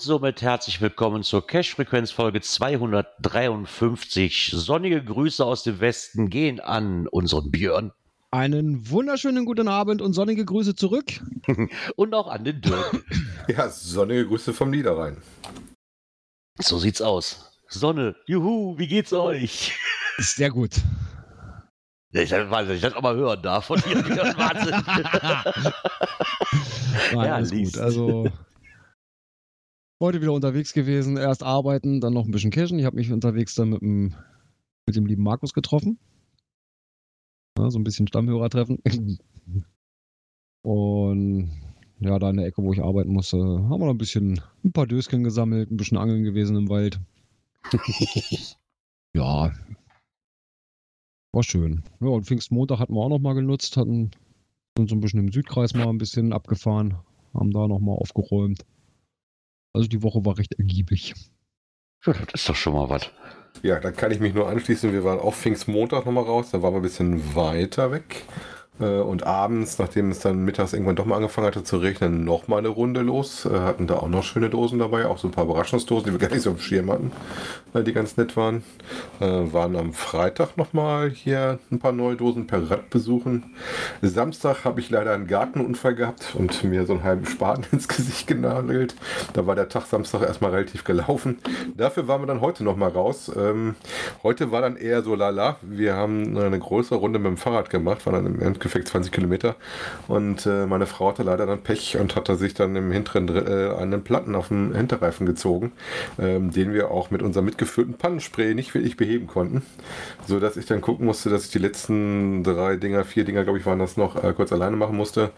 Und somit herzlich willkommen zur Cash-Frequenz-Folge 253. Sonnige Grüße aus dem Westen gehen an unseren Björn Einen wunderschönen guten Abend und sonnige Grüße zurück. und auch an den Dirk. Ja, sonnige Grüße vom Niederrhein. So sieht's aus. Sonne, juhu, wie geht's euch? Sehr gut. Ich weiß nicht, ich das auch mal hören darf von dir, Björn. Wahnsinn. Nein, Ja, alles liest. gut. Also heute wieder unterwegs gewesen. Erst arbeiten, dann noch ein bisschen cashen. Ich habe mich unterwegs dann mit dem, mit dem lieben Markus getroffen. Ja, so ein bisschen Stammhörer treffen. Und ja, da in der Ecke, wo ich arbeiten musste, haben wir noch ein bisschen ein paar Döschen gesammelt, ein bisschen angeln gewesen im Wald. Ja. War schön. Ja, und Pfingstmontag hatten wir auch noch mal genutzt, hatten sind so ein bisschen im Südkreis mal ein bisschen abgefahren, haben da noch mal aufgeräumt. Also die Woche war recht ergiebig. Ja, das ist doch schon mal was. Ja, da kann ich mich nur anschließen. Wir waren auch Pfingstmontag nochmal raus, da waren wir ein bisschen weiter weg. Äh, Und abends, nachdem es dann mittags irgendwann doch mal angefangen hatte zu regnen, noch mal eine Runde los. Äh, Hatten da auch noch schöne Dosen dabei, auch so ein paar Überraschungsdosen, die wir gar nicht so dem Schirm hatten, weil die ganz nett waren. Äh, Waren am Freitag noch mal hier ein paar neue Dosen per Rad besuchen. Samstag habe ich leider einen Gartenunfall gehabt und mir so einen halben Spaten ins Gesicht genagelt. Da war der Tag Samstag erstmal relativ gelaufen. Dafür waren wir dann heute noch mal raus. Ähm, heute war dann eher so lala. Wir haben eine größere Runde mit dem Fahrrad gemacht, waren dann im Endeffekt 20 Kilometer. Und äh, meine Frau hatte leider dann Pech und hatte sich dann im hinteren äh, einen Platten auf dem Hinterreifen gezogen, ähm, den wir auch mit unserem mitgeführten Pannenspray nicht wirklich beheben konnten. So dass ich dann gucken musste, dass ich die letzten drei Dinger, vier Dinger, glaube ich, waren das noch, äh, kurz alleine machen musste.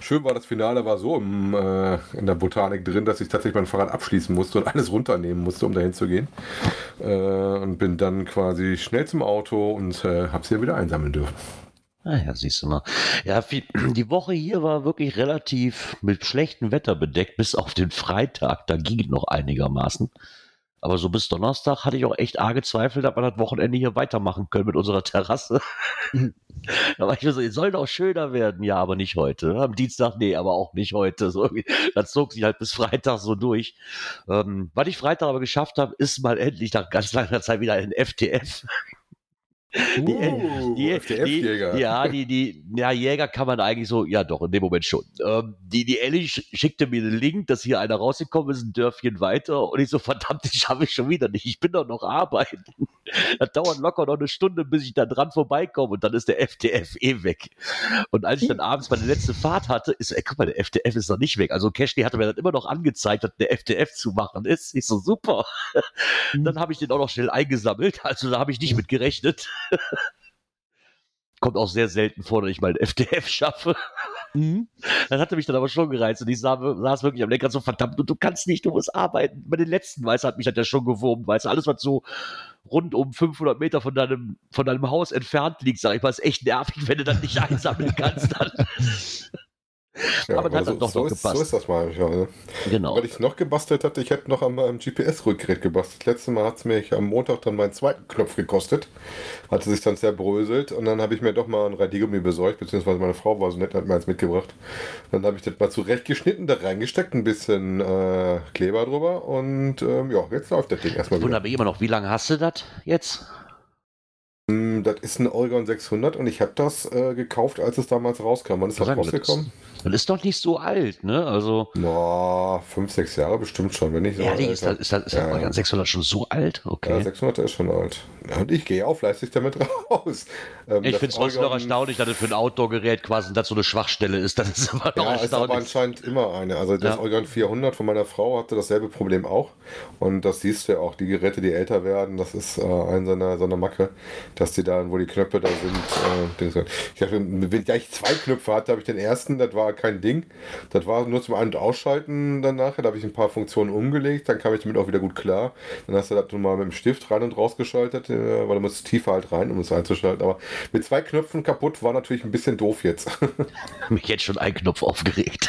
Schön war das Finale, war so im, äh, in der Botanik drin, dass ich tatsächlich mein Fahrrad abschließen musste und alles runternehmen musste, um dahin zu gehen. Äh, und bin dann quasi schnell zum Auto und äh, habe sie dann wieder einsammeln dürfen. Ah ja, siehst du mal. Ja, viel, die Woche hier war wirklich relativ mit schlechtem Wetter bedeckt, bis auf den Freitag. Da ging es noch einigermaßen. Aber so bis Donnerstag hatte ich auch echt arge Zweifel, ob wir das Wochenende hier weitermachen können mit unserer Terrasse. da war ich mir so, es soll doch schöner werden. Ja, aber nicht heute. Am Dienstag, nee, aber auch nicht heute. So, das zog sich halt bis Freitag so durch. Ähm, was ich Freitag aber geschafft habe, ist mal endlich nach ganz langer Zeit wieder ein FTF. Die, Uh, die, FTF-Jäger. Die, ja, die, die, ja, Jäger kann man eigentlich so, ja doch, in dem Moment schon. Ähm, die, die Ellie sch- schickte mir den Link, dass hier einer rausgekommen ist, ein Dörfchen weiter. Und ich so, verdammt, das schaffe ich schon wieder nicht. Ich bin doch noch arbeiten. Das dauert locker noch eine Stunde, bis ich da dran vorbeikomme und dann ist der FTF eh weg. Und als ich dann abends meine letzte Fahrt hatte, ist, ey, guck mal, der FTF ist noch nicht weg. Also Cashley hatte mir dann immer noch angezeigt, dass der FTF zu machen ist. Ich so, super. Dann habe ich den auch noch schnell eingesammelt. Also da habe ich nicht mit gerechnet. Kommt auch sehr selten vor, dass ich mal einen FTF schaffe. Mhm. Das hatte mich dann aber schon gereizt und ich sah, saß wirklich am Lenkrad so, verdammt, du, kannst nicht, du musst arbeiten. Bei den letzten, weißt du, hat mich das ja schon gewurmt, weißt du, alles, was so rund um 500 Meter von deinem, von deinem Haus entfernt liegt, sag ich mal, ist echt nervig, wenn du das nicht einsammeln kannst. Dann. Ja, Aber das hat so, doch so, noch ist, gepasst. so ist das manchmal. Ne? Genau. Was ich noch gebastelt hatte, ich hätte noch am, am GPS-Rückgerät gebastelt. Letztes Mal hat es mich am Montag dann meinen zweiten Knopf gekostet. Hatte sich dann zerbröselt und dann habe ich mir doch mal ein Radiergummi besorgt, beziehungsweise meine Frau war so nett hat mir eins mitgebracht. Dann habe ich das mal zurechtgeschnitten, da reingesteckt, ein bisschen äh, Kleber drüber und ähm, ja, jetzt läuft das Ding erstmal. Wundert mich immer noch, wie lange hast du das jetzt? Mm, Das ist ein Oregon 600 und ich habe das äh, gekauft, als es damals rauskam. Wann ist das rausgekommen? Das ist doch nicht so alt, ne? Also, Na, fünf, sechs Jahre bestimmt schon, wenn nicht so. ehrlich, ist das, ist das, ist Ja, ja. Organ 600 schon so alt? Ja, Okay. 600 ist schon alt. Ja, und ich gehe auch fleißig damit raus. Ähm, ich finde es trotzdem noch erstaunlich, dass es für ein Outdoor-Gerät quasi das so eine Schwachstelle ist. Das ist aber noch Ja, ist aber erstaunlich. anscheinend immer eine. Also das Ja. Organ 400 von meiner Frau hatte dasselbe Problem auch. Und das siehst du ja auch, die Geräte, die älter werden, das ist äh, eine seiner, seiner Macke. dass die da, wo die Knöpfe da sind, äh, ich dachte, wenn ich zwei Knöpfe hatte, habe ich den ersten, das war kein Ding. Das war nur zum Ein- und Ausschalten dann nachher, da habe ich ein paar Funktionen umgelegt, dann kam ich damit auch wieder gut klar. Dann hast du das mal mit dem Stift rein und rausgeschaltet, äh, weil du musst tiefer halt rein, um es einzuschalten. Aber mit zwei Knöpfen kaputt war natürlich ein bisschen doof jetzt. Mich jetzt schon ein Knopf aufgeregt.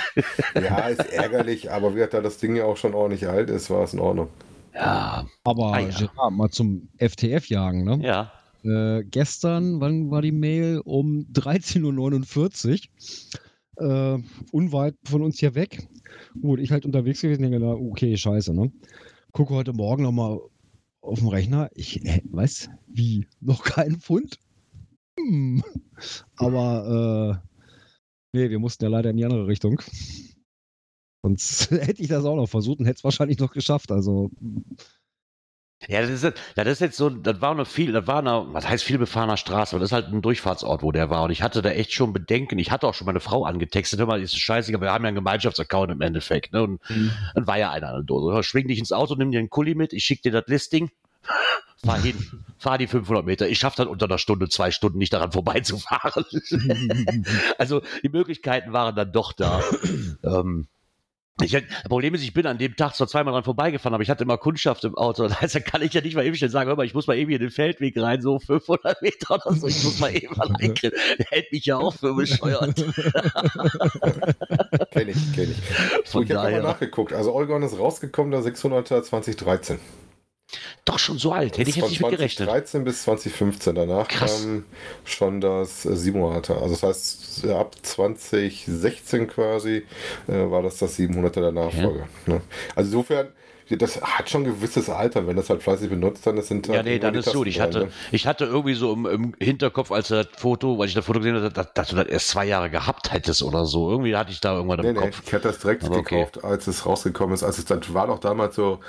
ja, ist ärgerlich, aber wie gesagt, da das Ding ja auch schon ordentlich alt ist, war es in Ordnung. Ja, Aber Ah, ja. Gerard, mal zum FTF-Jagen, ne? ja. Äh, gestern, wann war die Mail? Um 13.49 Uhr. Äh, unweit von uns hier weg. Gut, ich halt unterwegs gewesen, denke, na, okay, scheiße, ne? Gucke heute Morgen nochmal auf dem Rechner. Ich, äh, was? Wie? Noch kein Pfund? Hm. Aber, äh, nee, wir mussten ja leider in die andere Richtung. Sonst hätte ich das auch noch versucht und hätte es wahrscheinlich noch geschafft. Also, Ja, das ist, jetzt- das ist jetzt so, das war eine viel, das war eine, was heißt viel befahrener Straße, aber das ist halt ein Durchfahrtsort, wo der war. Und ich hatte da echt schon Bedenken. Ich hatte auch schon meine Frau angetextet, hör mal, ist scheiße, aber wir haben ja einen Gemeinschaftsaccount im Endeffekt. Ne? Und dann war ja einer an der Dose. Schwing dich ins Auto, nimm dir einen Kuli mit, ich schick dir das Listing. Fahr hin, fahr die 500 Meter. Ich schaff dann unter einer Stunde, zwei Stunden nicht daran vorbeizufahren. also die Möglichkeiten waren dann doch da. ähm, ich, das Problem ist, ich bin an dem Tag zwar zweimal dran vorbeigefahren, aber ich hatte immer Kundschaft im Auto. Das heißt, da kann ich ja nicht mal eben schnell sagen, hör mal, ich muss mal eben hier in den Feldweg rein, so 500 Meter oder so. Ich muss mal eben allein kriegen. Der hält mich ja auch für bescheuert. Kenn ich, kenn ich. Von ich habe mal nachgeguckt. Also Oregon ist rausgekommen, der 600er 2013. doch schon so alt. Hätte ich jetzt nicht mit gerechnet. 2013 bis 2015. Danach Krass. kam schon das äh, 700er. Also das heißt, ab 2016 quasi äh, war das das 700er der Nachfolger. Ne? Also insofern, das hat schon ein gewisses Alter. Wenn das halt fleißig benutzt, dann sind Ja, halt nee, nur dann ist gut. Ich Tasten hatte, ne? ich hatte irgendwie so im, im Hinterkopf, als das Foto, weil ich das Foto gesehen habe, dass, dass du das erst zwei Jahre gehabt hättest oder so. Irgendwie hatte ich da irgendwann Nee, im nee, Kopf. ich hatte das direkt Aber okay. gekauft, als es rausgekommen ist. Also es das war doch damals so,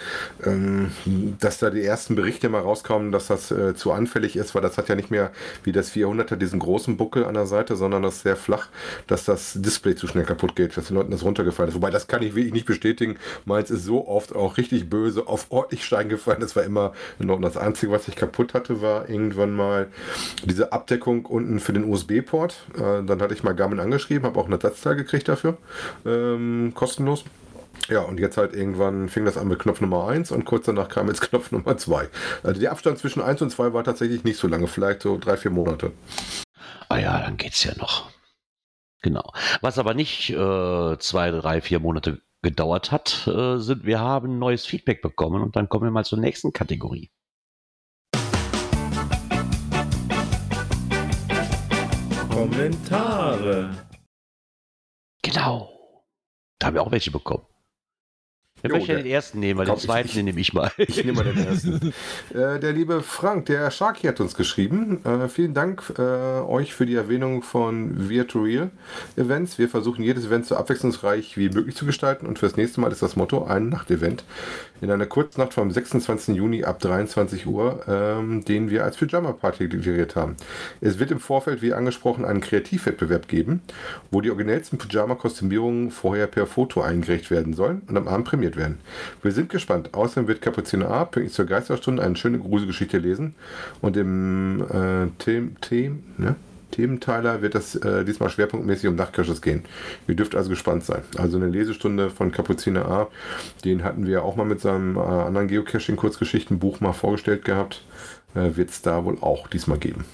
ähm, dass da die ersten Berichte mal rauskamen, dass das äh, zu anfällig ist, weil das hat ja nicht mehr wie das 400er diesen großen Buckel an der Seite, sondern das ist sehr flach, dass das Display zu schnell kaputt geht, dass den Leuten das runtergefallen ist. Wobei das kann ich wirklich nicht bestätigen. Meins ist so oft auch richtig böse auf ordentlich Stein gefallen. Das war immer Ordnung. Das Einzige, was ich kaputt hatte, war irgendwann mal diese Abdeckung unten für den USB-Port. Äh, dann hatte ich mal Garmin angeschrieben, habe auch ein Ersatzteil gekriegt dafür. Ähm, kostenlos. Ja, und jetzt halt irgendwann fing das an mit Knopf Nummer 1 und kurz danach kam jetzt Knopf Nummer 2. Also der Abstand zwischen 1 und 2 war tatsächlich nicht so lange, vielleicht so drei, vier Monate. Ah ja, dann geht's ja noch. Genau. Was aber nicht äh, zwei, drei, vier Monate gedauert hat, äh, sind, wir haben neues Feedback bekommen und dann kommen wir mal zur nächsten Kategorie. Kommentare. Genau. Da haben wir auch welche bekommen. Jo, möchte der- den ersten nehmen, weil Komm, den ich- zweiten ich- nehme ich mal. Ich nehme mal den ersten. äh, der liebe Frank, der Sharky hat uns geschrieben. Äh, vielen Dank äh, euch für die Erwähnung von Virtual Events. Wir versuchen jedes Event so abwechslungsreich wie möglich zu gestalten und fürs nächste Mal ist das Motto ein Nachtevent in einer Kurznacht vom 26. Juni ab 23 Uhr, ähm, den wir als Pyjama Party deklariert haben. Es wird im Vorfeld, wie angesprochen, einen Kreativwettbewerb geben, wo die originellsten Pyjama-Kostümierungen vorher per Foto eingereicht werden sollen und am Abend prämiert werden. Wir sind gespannt. Außerdem wird Kapuziner A pünktlich zur Geisterstunde eine schöne Gruselgeschichte lesen und im äh, Them Them ne? Thementeiler wird es äh, diesmal schwerpunktmäßig um Nachtkirsches gehen. Ihr dürft also gespannt sein. Also eine Lesestunde von Kapuziner A, den hatten wir auch mal mit seinem äh, anderen Geocaching-Kurzgeschichtenbuch mal vorgestellt gehabt. Äh, wird es da wohl auch diesmal geben.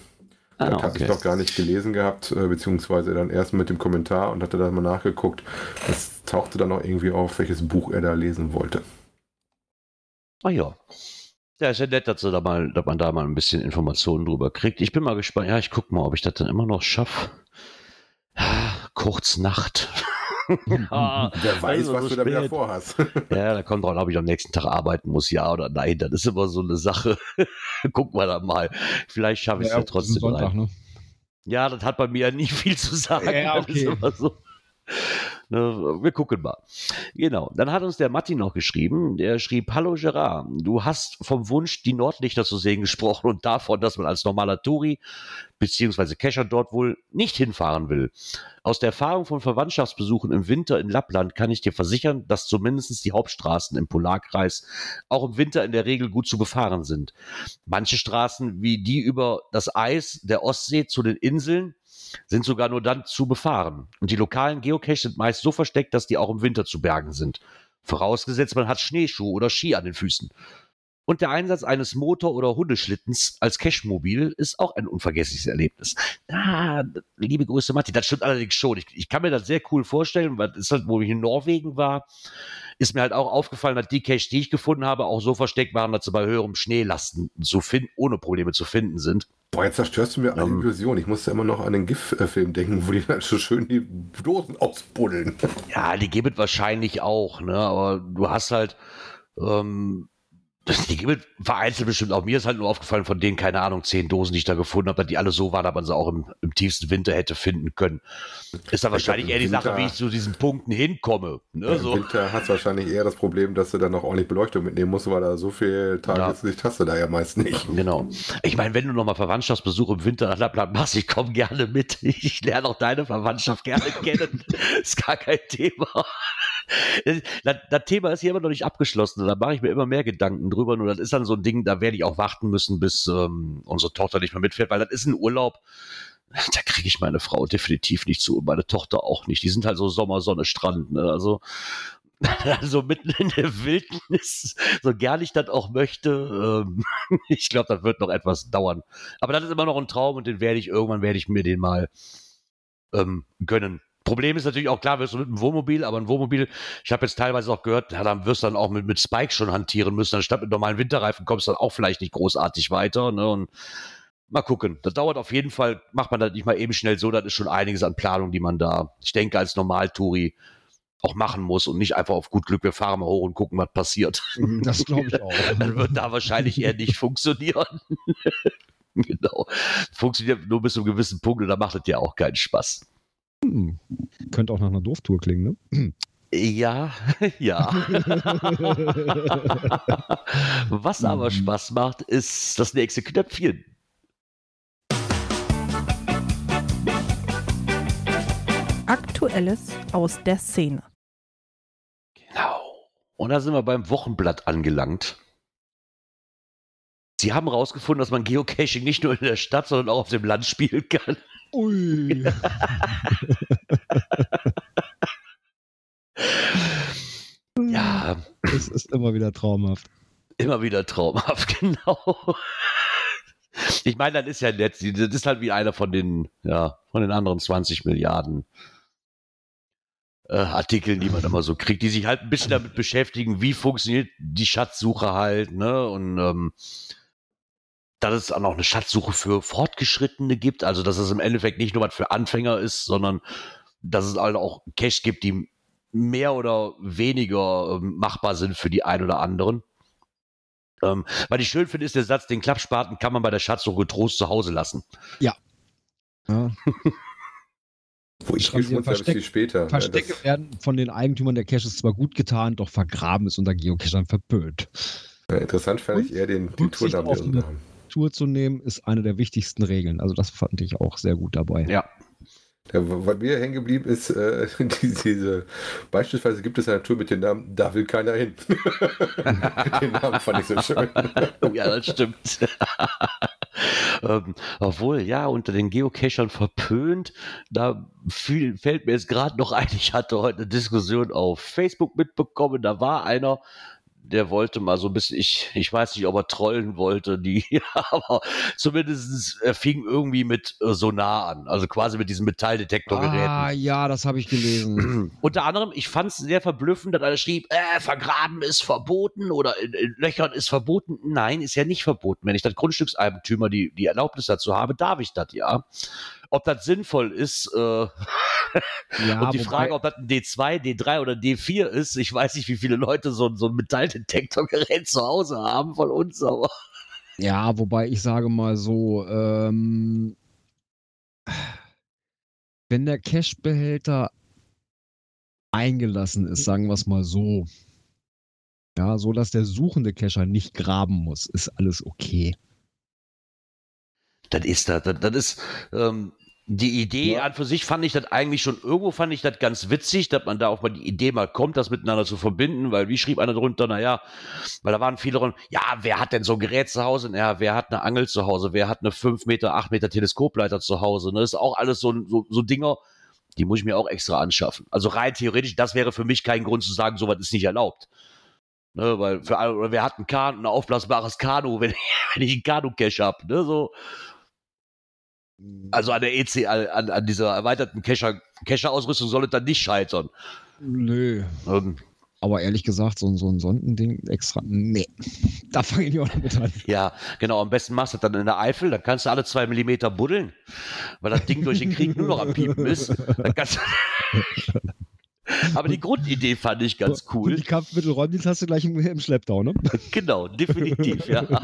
Ah, das hatte ich okay. noch gar nicht gelesen gehabt, äh, beziehungsweise dann erst mit dem Kommentar und hatte dann mal nachgeguckt. Es tauchte dann noch irgendwie auf, welches Buch er da lesen wollte. Ah ja. Ja, ist ja nett, dass, da mal, dass man da mal ein bisschen Informationen drüber kriegt. Ich bin mal gespannt. Ja, ich guck mal, ob ich das dann immer noch schaffe. Kurz Nacht. ja, Wer weiß, also was so du da wieder spät. vorhast. Ja, da kommt drauf, ob ich am nächsten Tag arbeiten muss, ja oder nein. Das ist immer so eine Sache. Gucken wir dann mal. Vielleicht schaffe ich es ja, Ja, trotzdem Sonntag, rein. ne? Ja, das hat bei mir ja nicht viel zu sagen. Ja, Das ist okay. immer so. Ne, wir gucken mal. Genau. Dann hat uns der Matti noch geschrieben. Der schrieb: Hallo Gerard, du hast vom Wunsch, die Nordlichter zu sehen, gesprochen und davon, dass man als normaler Touri beziehungsweise Kescher dort wohl nicht hinfahren will. Aus der Erfahrung von Verwandtschaftsbesuchen im Winter in Lappland kann ich dir versichern, dass zumindest die Hauptstraßen im Polarkreis auch im Winter in der Regel gut zu befahren sind. Manche Straßen, wie die über das Eis der Ostsee zu den Inseln, sind sogar nur dann zu befahren. Und die lokalen Geocaches sind meist so versteckt, dass die auch im Winter zu bergen sind. Vorausgesetzt, man hat Schneeschuhe oder Ski an den Füßen. Und der Einsatz eines Motor- oder Hundeschlittens als Cashmobil ist auch ein unvergessliches Erlebnis. Ah, liebe Grüße, Matti, das stimmt allerdings schon. Ich, ich kann mir das sehr cool vorstellen, weil es halt, wo ich in Norwegen war, ist mir halt auch aufgefallen, dass die Cache, die ich gefunden habe, auch so versteckt waren, dass sie bei höherem Schneelasten zu finden, ohne Probleme zu finden sind. Boah, jetzt zerstörst du mir eine Ähm. Illusion. Ich musste immer noch an den GIF-Film denken, wo die dann so schön die Dosen ausbuddeln. Ja, die gibt es wahrscheinlich auch, ne? Aber du hast halt, ähm, das, die gibt es vereinzelt bestimmt auch. Mir ist halt nur aufgefallen, von denen, keine Ahnung, zehn Dosen, die ich da gefunden habe, die alle so waren, dass man sie auch im, im tiefsten Winter hätte finden können. Ist dann wahrscheinlich im eher die Sache, Winter- wie ich zu diesen Punkten hinkomme. Ne? Im So. Winter hast du wahrscheinlich eher das Problem, dass du dann noch ordentlich Beleuchtung mitnehmen musst, weil da so viel Tageslicht hast du da ja meist nicht. Genau. Ich meine, wenn du nochmal Verwandtschaftsbesuch im Winter nach Lappland machst, ich komme gerne mit. Ich lerne auch deine Verwandtschaft gerne kennen. ist gar kein Thema. Das, das Thema ist hier immer noch nicht abgeschlossen. Da mache ich mir immer mehr Gedanken drüber. Nur das ist dann so ein Ding, da werde ich auch warten müssen, bis ähm, unsere Tochter nicht mehr mitfährt, weil das ist ein Urlaub. Da kriege ich meine Frau definitiv nicht zu und meine Tochter auch nicht. Die sind halt so Sommer, Sonne, Strand. Ne? Also also mitten in der Wildnis, so gern ich das auch möchte, ähm, ich glaube, das wird noch etwas dauern. Aber das ist immer noch ein Traum und den werde ich irgendwann werde ich mir den mal ähm, gönnen. Problem ist natürlich auch klar, wirst du mit einem Wohnmobil, aber ein Wohnmobil, ich habe jetzt teilweise auch gehört, ja, dann wirst du dann auch mit, mit Spikes schon hantieren müssen, anstatt mit normalen Winterreifen kommst du dann auch vielleicht nicht großartig weiter. Ne? Und mal gucken. Das dauert auf jeden Fall, macht man das nicht mal eben schnell so, das ist schon einiges an Planung, die man da, ich denke, als Normaltouri auch machen muss und nicht einfach auf gut Glück, wir fahren mal hoch und gucken, was passiert. Das glaube ich auch. Dann wird da wahrscheinlich eher nicht funktionieren. genau. Funktioniert nur bis zu einem gewissen Punkt und da macht es ja auch keinen Spaß. Hm. Könnte auch nach einer Dorftour klingen, ne? Ja, ja. Was aber Mhm. Spaß macht, ist das nächste Knöpfchen. Aktuelles aus der Szene. Genau. Und da sind wir beim Wochenblatt angelangt. Sie haben herausgefunden, dass man Geocaching nicht nur in der Stadt, sondern auch auf dem Land spielen kann. Ui. Ja, Es ist immer wieder traumhaft. immer wieder traumhaft, genau. Ich meine, das ist ja nett. Das ist halt wie einer von den, ja, von den anderen 20 Milliarden äh, Artikeln, die man immer so kriegt, die sich halt ein bisschen damit beschäftigen, wie funktioniert die Schatzsuche halt, ne? Und ähm, dass es auch noch eine Schatzsuche für Fortgeschrittene gibt, also dass es im Endeffekt nicht nur was für Anfänger ist, sondern dass es halt auch Caches gibt, die mehr oder weniger ähm, machbar sind für die ein oder anderen. Ähm, was ich schön finde, ist der Satz, den Klappspaten kann man bei der Schatzsuche getrost zu Hause lassen. Ja. Wo ich habe Versteck- viel später. Verstecke Das- werden von den Eigentümern der Caches zwar gut getan, doch vergraben ist unter Geocachern verpönt. Ja, interessant fand ich eher den, den Tournamen. Tour zu nehmen, ist eine der wichtigsten Regeln. Also das fand ich auch sehr gut dabei. Ja. Ja, was mir hängen geblieben ist, äh, die- diese, beispielsweise gibt es eine Tour mit dem Namen Da will keiner hin. den Namen fand ich so schön. Ja, das stimmt. ähm, obwohl, ja, unter den Geocachern verpönt, da viel, fällt mir jetzt gerade noch ein, ich hatte heute eine Diskussion auf Facebook mitbekommen, da war einer, der wollte mal so ein bisschen, ich, ich weiß nicht, ob er trollen wollte, die, aber zumindest er fing irgendwie mit äh, Sonar an, also quasi mit diesen Metalldetektorgeräten. Ah, ja, das habe ich gelesen. Unter anderem, ich fand es sehr verblüffend, dass einer schrieb, äh, vergraben ist verboten oder in, in Löchern ist verboten. Nein, ist ja nicht verboten. Wenn ich das Grundstückseigentümer die, die Erlaubnis dazu habe, darf ich das ja. Ob das sinnvoll ist, äh, Ja, und die Frage, ob das ein D2, D3 oder D4 ist, ich weiß nicht, wie viele Leute so, so ein Metalldetektorgerät zu Hause haben von uns, aber Ja, wobei ich sage mal so, ähm, wenn der Cashbehälter eingelassen ist, sagen wir es mal so. Ja, so dass der suchende Cacher nicht graben muss, ist alles okay. Das ist das, das, das ist ähm, die Idee Ja. an für sich fand ich das eigentlich schon irgendwo fand ich das ganz witzig, dass man da auch mal die Idee mal kommt, das miteinander zu verbinden, weil wie schrieb einer drunter, naja, weil da waren viele drin, ja, wer hat denn so ein Gerät zu Hause? Ja, wer hat eine Angel zu Hause? Wer hat eine 5 Meter, 8 Meter Teleskopleiter zu Hause? Ne? Das ist auch alles so, so, so Dinger, die muss ich mir auch extra anschaffen. Also rein theoretisch, das wäre für mich kein Grund zu sagen, sowas ist nicht erlaubt. Ne, weil für alle, oder wer hat ein Kanu, ein aufblasbares Kanu, wenn, wenn ich einen Kanu-Cache habe, ne, so. Also an der EC, an, an dieser erweiterten Cacher-Ausrüstung soll es dann nicht scheitern. Nö. Ähm, Aber ehrlich gesagt, so, so ein Sondending extra, nee. Da fange ich auch noch mit an. ja, genau, am besten machst du das dann in der Eifel, dann kannst du alle zwei Millimeter buddeln, weil das Ding durch den Krieg nur noch am Piepen ist. Aber die Grundidee fand ich ganz cool. die Kampfmittelräumdienst hast du gleich im, im Schlepptau, ne? Genau, definitiv, ja.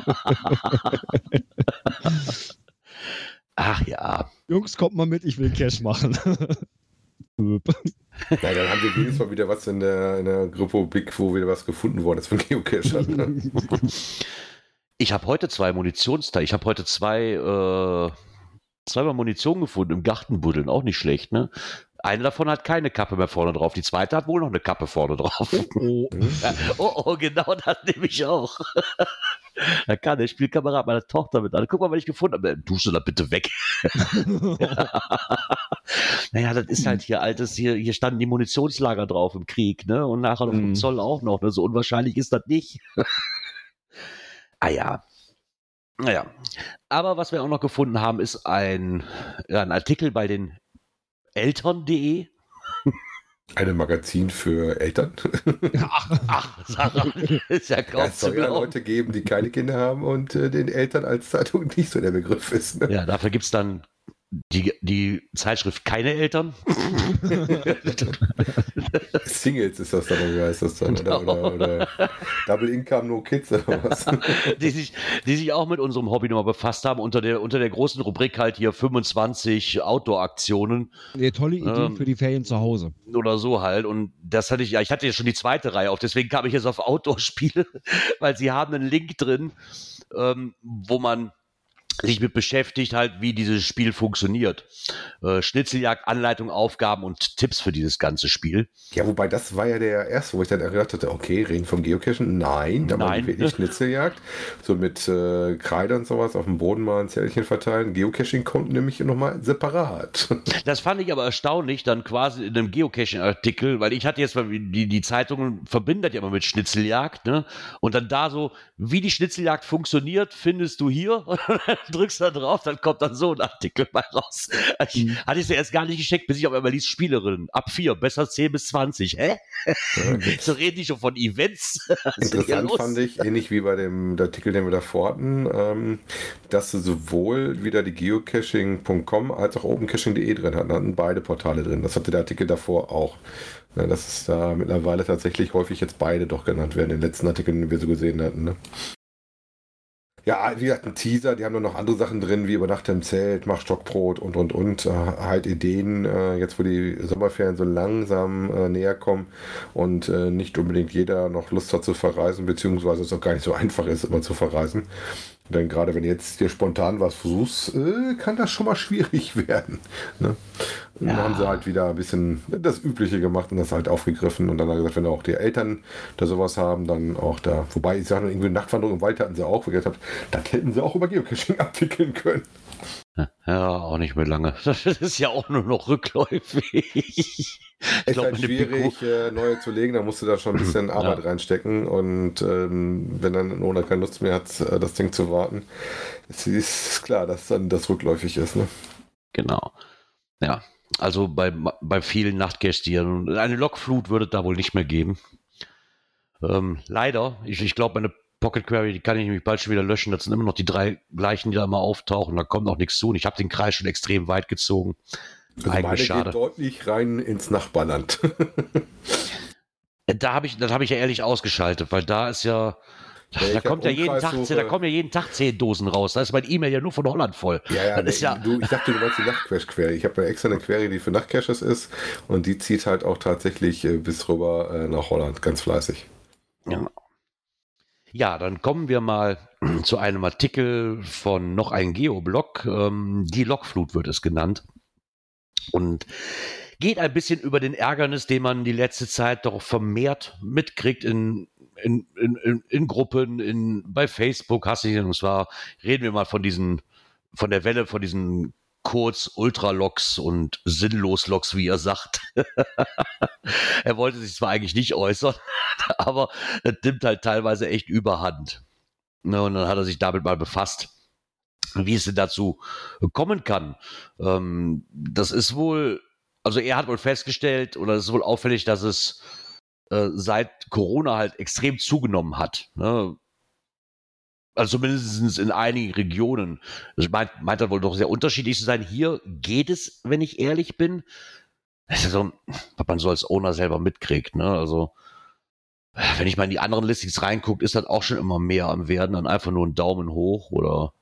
Ach ja, Jungs, kommt mal mit, ich will Cash machen. Na, dann haben wir wenigstens mal wieder was in der, in der Republik, wo wieder was gefunden worden ist von Geocachern. Ich habe heute zwei Munitionsteile. Ich habe heute zwei, äh, zweimal Munition gefunden im Gartenbuddeln, auch nicht schlecht, ne? Eine davon hat keine Kappe mehr vorne drauf, die zweite hat wohl noch eine Kappe vorne drauf. oh. Ja, oh, oh, genau das nehme ich auch. Da kann der Spielkamerad meiner Tochter mit an. Guck mal, was ich gefunden habe. Tust du das bitte weg. naja, das ist halt hier altes, hier, hier standen die Munitionslager drauf im Krieg, ne? Und nachher noch vom Mhm. Zoll auch noch. Ne? So unwahrscheinlich ist das nicht. ah ja. Naja. Aber was wir auch noch gefunden haben, ist ein, ja, ein Artikel bei den Eltern.de. Ein Magazin für Eltern. Ach, Sarah, ist ja Ja, kaum es zu soll ja. Leute geben, die keine Kinder haben und äh, den Eltern als Zeitung nicht so der Begriff ist. Ne? Ja, dafür gibt es dann die, die Zeitschrift Keine Eltern. Singles ist das dann, oder wie heißt das dann? Oder, oder, oder Double Income, No Kids oder was? die, sich, die sich auch mit unserem Hobby nochmal befasst haben, unter der, unter der großen Rubrik halt hier 25 Outdoor-Aktionen Nee, tolle Idee Ähm. für die Ferien zu Hause. oder so halt. Und das hatte ich, ja, ich hatte ja schon die zweite Reihe auf, deswegen kam ich jetzt auf Outdoor-Spiele, weil sie haben einen Link drin, ähm, wo man sich mit beschäftigt, halt, wie dieses Spiel funktioniert. Äh, Schnitzeljagd, Anleitung, Aufgaben und Tipps für dieses ganze Spiel. Ja, wobei das war ja der erste, wo ich dann gedacht hatte, okay, reden vom Geocachen? Nein, da war Nein. wirklich Schnitzeljagd. So mit äh, Kreide und sowas auf dem Boden mal ein Zellchen verteilen. Geocaching kommt nämlich nochmal separat. Das fand ich aber erstaunlich, dann quasi in einem Geocaching-Artikel, weil ich hatte jetzt mal die, die Zeitungen verbindet ja immer mit Schnitzeljagd, ne? Und dann da so, wie die Schnitzeljagd funktioniert, findest du hier. Drückst da drauf, dann kommt dann so ein Artikel mal raus. Ich, Mhm. Hatte ich sie erst gar nicht gescheckt, bis ich auf einmal liest, Spielerinnen, ab 4, besser 10 bis 20. Hä? so reden die schon von Events. Interessant fand ich, ähnlich wie bei dem Artikel, den wir davor hatten, ähm, dass sie sowohl wieder die geocaching.com als auch opencaching.de drin hatten. hatten beide Portale drin. Das hatte der Artikel davor auch. Ja, dass es da mittlerweile tatsächlich häufig jetzt beide doch genannt werden, in den letzten Artikeln, die wir so gesehen hatten. Ne? Ja, wie gesagt, ein Teaser, die haben dann noch andere Sachen drin, wie Übernachte im Zelt, mach Stockbrot und, und, und. Äh, halt Ideen, äh, jetzt wo die Sommerferien so langsam äh, näher kommen und äh, nicht unbedingt jeder noch Lust hat zu verreisen, beziehungsweise es auch gar nicht so einfach ist, immer zu verreisen. Denn gerade wenn jetzt dir spontan was versuchst, äh, kann das schon mal schwierig werden. Ne? Ja. Dann haben sie halt wieder ein bisschen das Übliche gemacht und das halt aufgegriffen. Und dann gesagt, wenn auch die Eltern da sowas haben, dann auch da. Wobei, ich sage, irgendwie Nachtwanderung im Wald hatten sie auch, wo ich gesagt habe, das hätten sie auch über Geocaching abwickeln können. Ja, auch nicht mehr lange. Das ist ja auch nur noch rückläufig. Ich Ist glaub, halt meine Pico- schwierig, äh, neue zu legen, da musst du da schon ein bisschen Arbeit reinstecken. Und ähm, wenn dann ohne keine Lust mehr hat, äh, das Ding zu warten, ist, ist klar, dass dann das rückläufig ist. Ne? Genau. Ja, also bei, bei vielen Nachtgästieren. Eine Lokflut würde es da wohl nicht mehr geben. Ähm, leider, ich, ich glaube, meine Pocket Query, die kann ich nämlich bald schon wieder löschen. Das sind immer noch die drei gleichen, die da immer auftauchen. Da kommt auch nichts zu. Und ich habe den Kreis schon extrem weit gezogen. Also meine Eigentlich schade. geht deutlich rein ins Nachbarland. Da habe ich, das habe ich ja ehrlich ausgeschaltet, weil da ist ja Da, da kommt ja jeden Tag, da kommen ja jeden Tag zehn Dosen raus. Da ist mein E-Mail ja nur von Holland voll. Ja, ja, ist ja du, ich dachte, du meinst die Nachtcache-Query. Ich habe ja extra eine Query, die für Nachtcaches ist und die zieht halt auch tatsächlich äh, bis rüber äh, nach Holland, ganz fleißig. Ja. ja, dann kommen wir mal zu einem Artikel von noch einem Geoblog. Ähm, die Lokflut wird es genannt. Und geht ein bisschen über den Ärgernis, den man die letzte Zeit doch vermehrt mitkriegt in, in, in, in Gruppen, in, bei Facebook, hast du und zwar reden wir mal von diesen, von der Welle, von diesen Kurz-Ultraloks und Sinnlos-Loks, wie er sagt. er wollte sich zwar eigentlich nicht äußern, aber es nimmt halt teilweise echt überhand. Ne, und dann hat er sich damit mal befasst, wie es denn dazu kommen kann. Ähm, das ist wohl also er hat wohl festgestellt, oder es ist wohl auffällig, dass es äh, seit Corona halt extrem zugenommen hat. Ne? Also zumindest in einigen Regionen. Das meint, meint er wohl doch sehr unterschiedlich zu sein. Hier geht es, wenn ich ehrlich bin. Das ist so, was man so als Owner selber mitkriegt. Ne? Also wenn ich mal in die anderen Listings reingucke, ist das auch schon immer mehr am Werden. Dann einfach nur ein Daumen hoch oder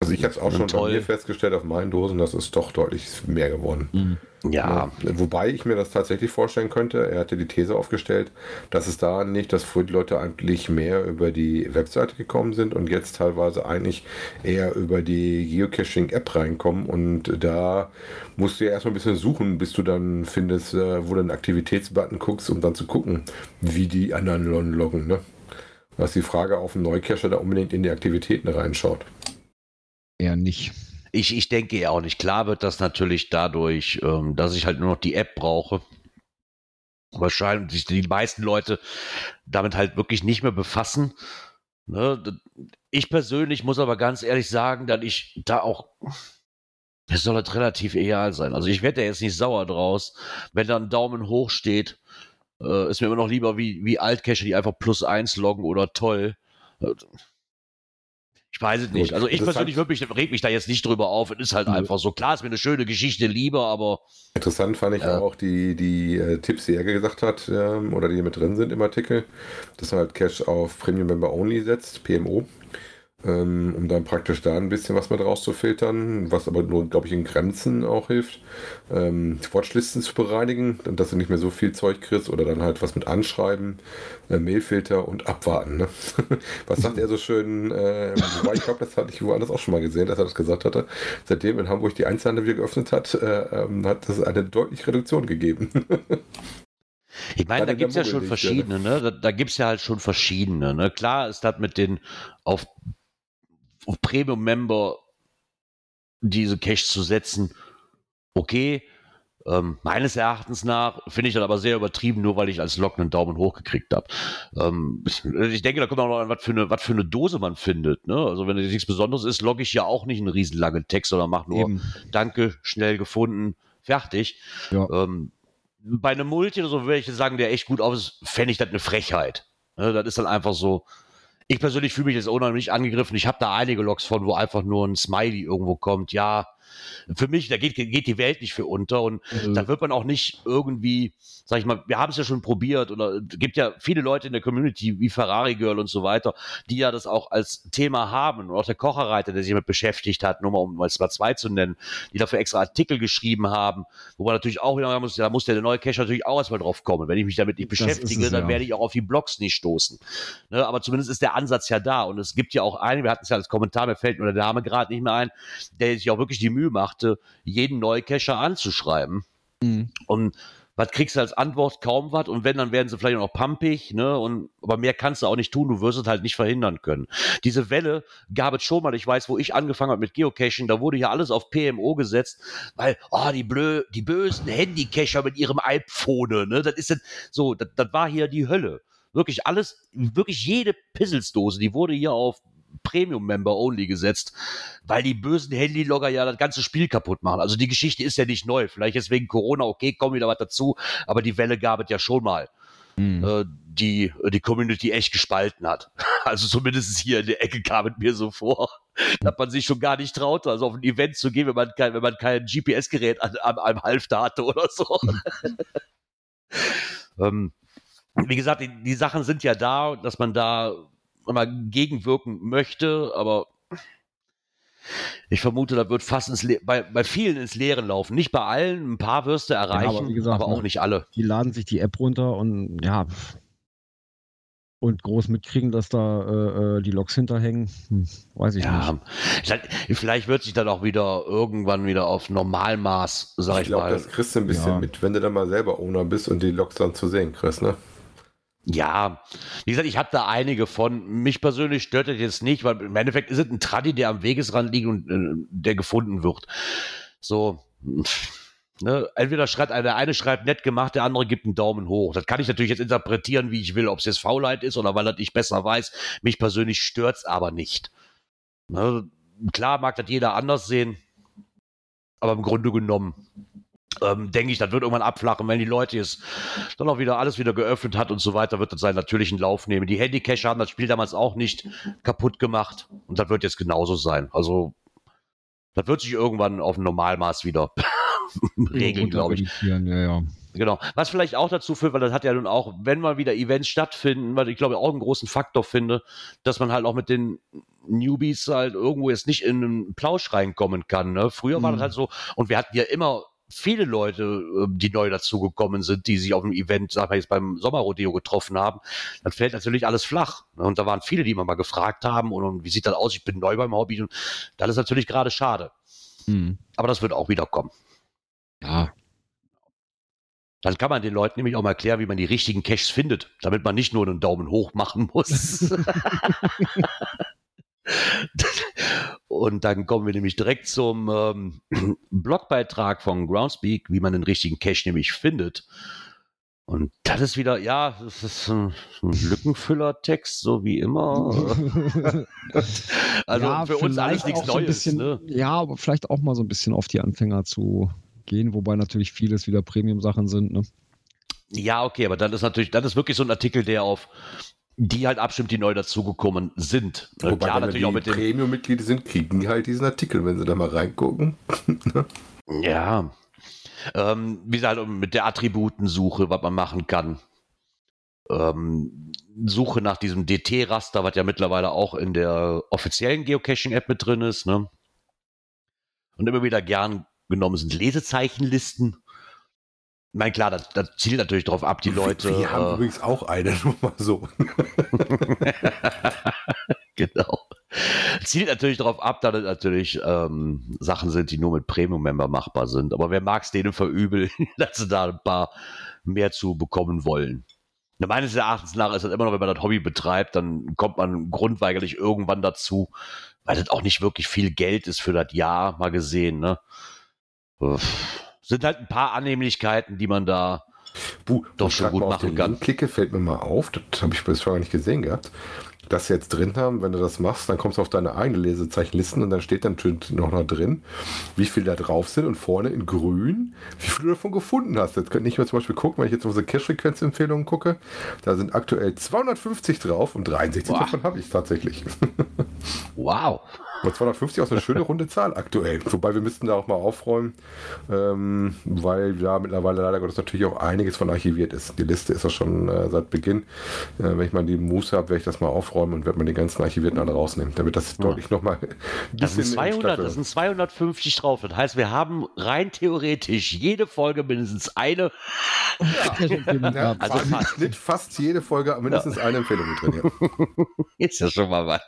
also ich habe es auch schon toll. bei mir festgestellt auf meinen Dosen, das ist doch deutlich mehr geworden. Mhm. Ja. ja. Wobei ich mir das tatsächlich vorstellen könnte, er hatte die These aufgestellt, dass es da nicht, dass früher die Leute eigentlich mehr über die Webseite gekommen sind und jetzt teilweise eigentlich eher über die Geocaching-App reinkommen und da musst du ja erstmal ein bisschen suchen, bis du dann findest, äh, wo du den Aktivitätsbutton guckst, um dann zu gucken, wie die anderen loggen. Ne? Das ist die Frage, auf dem Neucacher da unbedingt in die Aktivitäten reinschaut. Eher nicht. Ich, ich denke ja auch nicht. Klar wird das natürlich dadurch, ähm, dass ich halt nur noch die App brauche. Wahrscheinlich die meisten Leute damit halt wirklich nicht mehr befassen. Ne? Ich persönlich muss aber ganz ehrlich sagen, dass ich da auch es soll halt relativ egal sein. Also ich werde da jetzt nicht sauer draus, wenn da ein Daumen hoch steht. Äh, ist mir immer noch lieber wie, wie Altcacher, die einfach plus eins loggen oder toll. Ich weiß es nicht. Also ich persönlich wirklich reg mich da jetzt nicht drüber auf. Es ist halt einfach so. Klar, ist mir eine schöne Geschichte lieber, aber. Interessant fand ich äh, auch die, die äh, Tipps, die er gesagt hat, ähm, oder die mit drin sind im Artikel, dass man halt Cash auf Premium Member Only setzt, PMO ähm, um dann praktisch da ein bisschen was mit rauszufiltern, was aber nur, glaube ich, in Grenzen auch hilft, ähm, Watchlisten zu bereinigen, dass du nicht mehr so viel Zeug kriegst oder dann halt was mit Anschreiben, äh, Mailfilter und abwarten. Ne? was sagt er so schön? Äh, ich glaube, das hatte ich woanders auch schon mal gesehen, dass er das gesagt hatte. Seitdem in Hamburg die Einzelhandel wieder geöffnet hat, äh, ähm, hat es eine deutliche Reduktion gegeben. Ich meine, da gibt es ja schon verschiedene, ne? Da, da gibt es ja halt schon verschiedene. Ne? Klar ist das mit den auf Premium-Member diese Cache zu setzen, okay. Ähm, meines Erachtens nach finde ich das aber sehr übertrieben, nur weil ich als Log einen Daumen hoch gekriegt habe. Ähm, ich denke, da kommt auch noch an, was für eine, was für eine Dose man findet. Ne? Also wenn es nichts Besonderes ist, logge ich ja auch nicht einen riesenlangen Text, sondern mache nur Eben. Danke, schnell gefunden, fertig. Ja. Ähm, bei einem Multi oder so würde ich sagen, der echt gut aus ist, fände ich das eine Frechheit. Ne? Das ist dann einfach so, ich persönlich fühle mich jetzt unheimlich angegriffen. Ich habe da einige Logs von, wo einfach nur ein Smiley irgendwo kommt. Ja, für mich, da geht, geht die Welt nicht für unter und mhm. da wird man auch nicht irgendwie, sag ich mal, wir haben es ja schon probiert oder es gibt ja viele Leute in der Community wie Ferrari Girl und so weiter, die ja das auch als Thema haben und auch der Kocherreiter, der sich damit beschäftigt hat, nur mal um mal zwei zu nennen, die dafür extra Artikel geschrieben haben, wo man natürlich auch wieder muss, da muss der neue Cache natürlich auch erstmal drauf kommen. Wenn ich mich damit nicht beschäftige, es, dann ja. werde ich auch auf die Blogs nicht stoßen. Ne, aber zumindest ist der Ansatz ja da und es gibt ja auch einen, wir hatten es ja als Kommentar, mir fällt nur der Name gerade nicht mehr ein, der sich auch wirklich die Mühe machte, jeden Neucacher anzuschreiben. Mhm. Und was kriegst du als Antwort? Kaum was. Und wenn, dann werden sie vielleicht auch noch pumpig, ne? Und, aber mehr kannst du auch nicht tun. Du wirst es halt nicht verhindern können. Diese Welle gab es schon mal. Ich weiß, wo ich angefangen habe mit Geocaching, da wurde ja alles auf PMO gesetzt, weil, oh, die blö, die bösen Handycacher mit ihrem iPhone, ne? Das ist so, das, das war hier die Hölle. Wirklich alles, wirklich jede Pisselsdose, die wurde hier auf Premium-Member Only gesetzt, weil die bösen Handylogger ja das ganze Spiel kaputt machen. Also die Geschichte ist ja nicht neu. Vielleicht ist wegen Corona, okay, kommt wieder was dazu, aber die Welle gab es ja schon mal. Mhm. Äh, die die Community echt gespalten hat. Also zumindest hier in der Ecke kam es mir so vor, dass man sich schon gar nicht traute, also auf ein Event zu gehen, wenn man kein, wenn man kein GPS-Gerät an, an einem Halfter hatte oder so. ähm, wie gesagt, die, die Sachen sind ja da, dass man da mal gegenwirken möchte, aber ich vermute, da wird fast ins Le bei, bei vielen ins Leere laufen. Nicht bei allen, ein paar wirst du erreichen, ja, aber, gesagt, aber, auch ne, nicht alle. Die laden sich die App runter und ja, und groß mitkriegen, dass da äh, äh die Loks hinterhängen, hm, weiß ich ja, nicht. Vielleicht wird sich dann auch wieder irgendwann wieder auf Normalmaß, sag ich, ich glaub, mal. Ich glaube, das kriegst du ein bisschen ja. mit, wenn du dann mal selber Owner bist und die Loks dann zu sehen kriegst, ne? Ja, wie gesagt, ich habe da einige von. Mich persönlich stört das jetzt nicht, weil im Endeffekt ist es ein Tradi, der am Wegesrand liegt und äh, der gefunden wird. So, ne, entweder schreibt einer, der eine schreibt nett gemacht, der andere gibt einen Daumen hoch. Das kann ich natürlich jetzt interpretieren, wie ich will, ob es jetzt Faulheit ist oder weil er nicht besser weiß. Mich persönlich stört's aber nicht. Ne, klar mag das jeder anders sehen, aber im Grunde genommen ähm, denke ich, das wird irgendwann abflachen, wenn die Leute jetzt dann auch wieder alles wieder geöffnet hat und so weiter, wird das seinen natürlichen Lauf nehmen. Die Handycache haben das Spiel damals auch nicht kaputt gemacht und das wird jetzt genauso sein. Also das wird sich irgendwann auf ein Normalmaß wieder regeln, glaube ich. Ja, ja. Genau. Was vielleicht auch dazu führt, weil das hat ja nun auch, wenn mal wieder Events stattfinden, weil ich glaube auch einen großen Faktor finde, dass man halt auch mit den Newbies halt irgendwo jetzt nicht in einen Plausch reinkommen kann. Ne? Früher mhm. war das mhm. halt so, und wir hatten ja immer viele Leute, ähm, die neu dazugekommen sind, die sich auf dem Event, sagen wir jetzt beim Sommerrodeo getroffen haben, dann fällt natürlich alles flach. Ne? Und da waren viele, die immer mal gefragt haben, und, und wie sieht das aus? Ich bin neu beim Hobby. Und das ist natürlich gerade schade. Mhm. Aber das wird auch wieder kommen. Ja. Dann kann man den Leuten nämlich auch mal erklären, wie man die richtigen Caches findet, damit man nicht nur einen Daumen hoch machen muss. Und dann kommen wir nämlich direkt zum ähm, Blogbeitrag von Groundspeak, wie man den richtigen Cache nämlich findet. Und das ist wieder, ja, das ist ein, Lückenfüller-Text, so wie immer. also ja, für uns alles nichts Neues. Bisschen, ne? Ja, aber vielleicht auch mal so ein bisschen auf die Anfänger zu gehen, wobei natürlich vieles wieder Premium-Sachen sind. Ne? Ja, okay, aber dann ist natürlich, das ist wirklich so ein Artikel, der auf die halt abstimmt, die neu dazugekommen sind. Wobei, Klar, natürlich auch mit Premium-Mitglieder sind, kriegen die halt diesen Artikel, wenn sie da mal reingucken. ja. Ähm, wie gesagt, mit der Attributensuche, was man machen kann. Ähm, Suche nach diesem DT-Raster, was ja mittlerweile auch in der offiziellen Geocaching-App mit drin ist. Ne? Und immer wieder gern genommen sind Lesezeichenlisten. Nein, klar, das, das, zielt natürlich darauf ab, die Leute. Wir haben äh, übrigens auch eine, nur mal so. genau. Zielt natürlich darauf ab, dass das natürlich ähm, Sachen sind, die nur mit Premium-Member machbar sind. Aber wer mag es denen verübeln, dass sie da ein paar mehr zu bekommen wollen? Na, meines Erachtens nach ist das immer noch, wenn man das Hobby betreibt, dann kommt man grundweigerlich irgendwann dazu, weil das auch nicht wirklich viel Geld ist für das Jahr, mal gesehen. Ne? Uff sind halt ein paar Annehmlichkeiten, die man da Buh, doch schon gut machen kann. Klicke fällt mir mal auf, das habe ich bisher gar nicht gesehen gehabt das jetzt drin haben. Wenn du das machst, dann kommst du auf deine eigene Lesezeichenlisten und dann steht dann noch, noch drin, wie viele da drauf sind und vorne in grün, wie viele du davon gefunden hast. Jetzt könnte ich mir zum Beispiel gucken, wenn ich jetzt auf unsere Cache-Frequenz-Empfehlungen gucke, da sind aktuell 250 drauf und 63 wow. davon habe ich tatsächlich. wow. Und 250 ist eine schöne runde Zahl aktuell. Wobei wir müssten da auch mal aufräumen, ähm, weil da mittlerweile leider Gottes natürlich auch einiges von archiviert ist. Die Liste ist ja schon äh, seit Beginn. Äh, wenn ich mal die Muße habe, werde ich das mal aufräumen und werde man die ganzen Archivierten alle rausnehmen, damit das ja. deutlich nochmal. Das sind 200, das sind 250 drauf. Das heißt, wir haben rein theoretisch jede Folge mindestens eine. Ja. ja, also fast. Fast jede Folge mindestens eine Empfehlung mit drin. Ja. Ist ja schon mal was.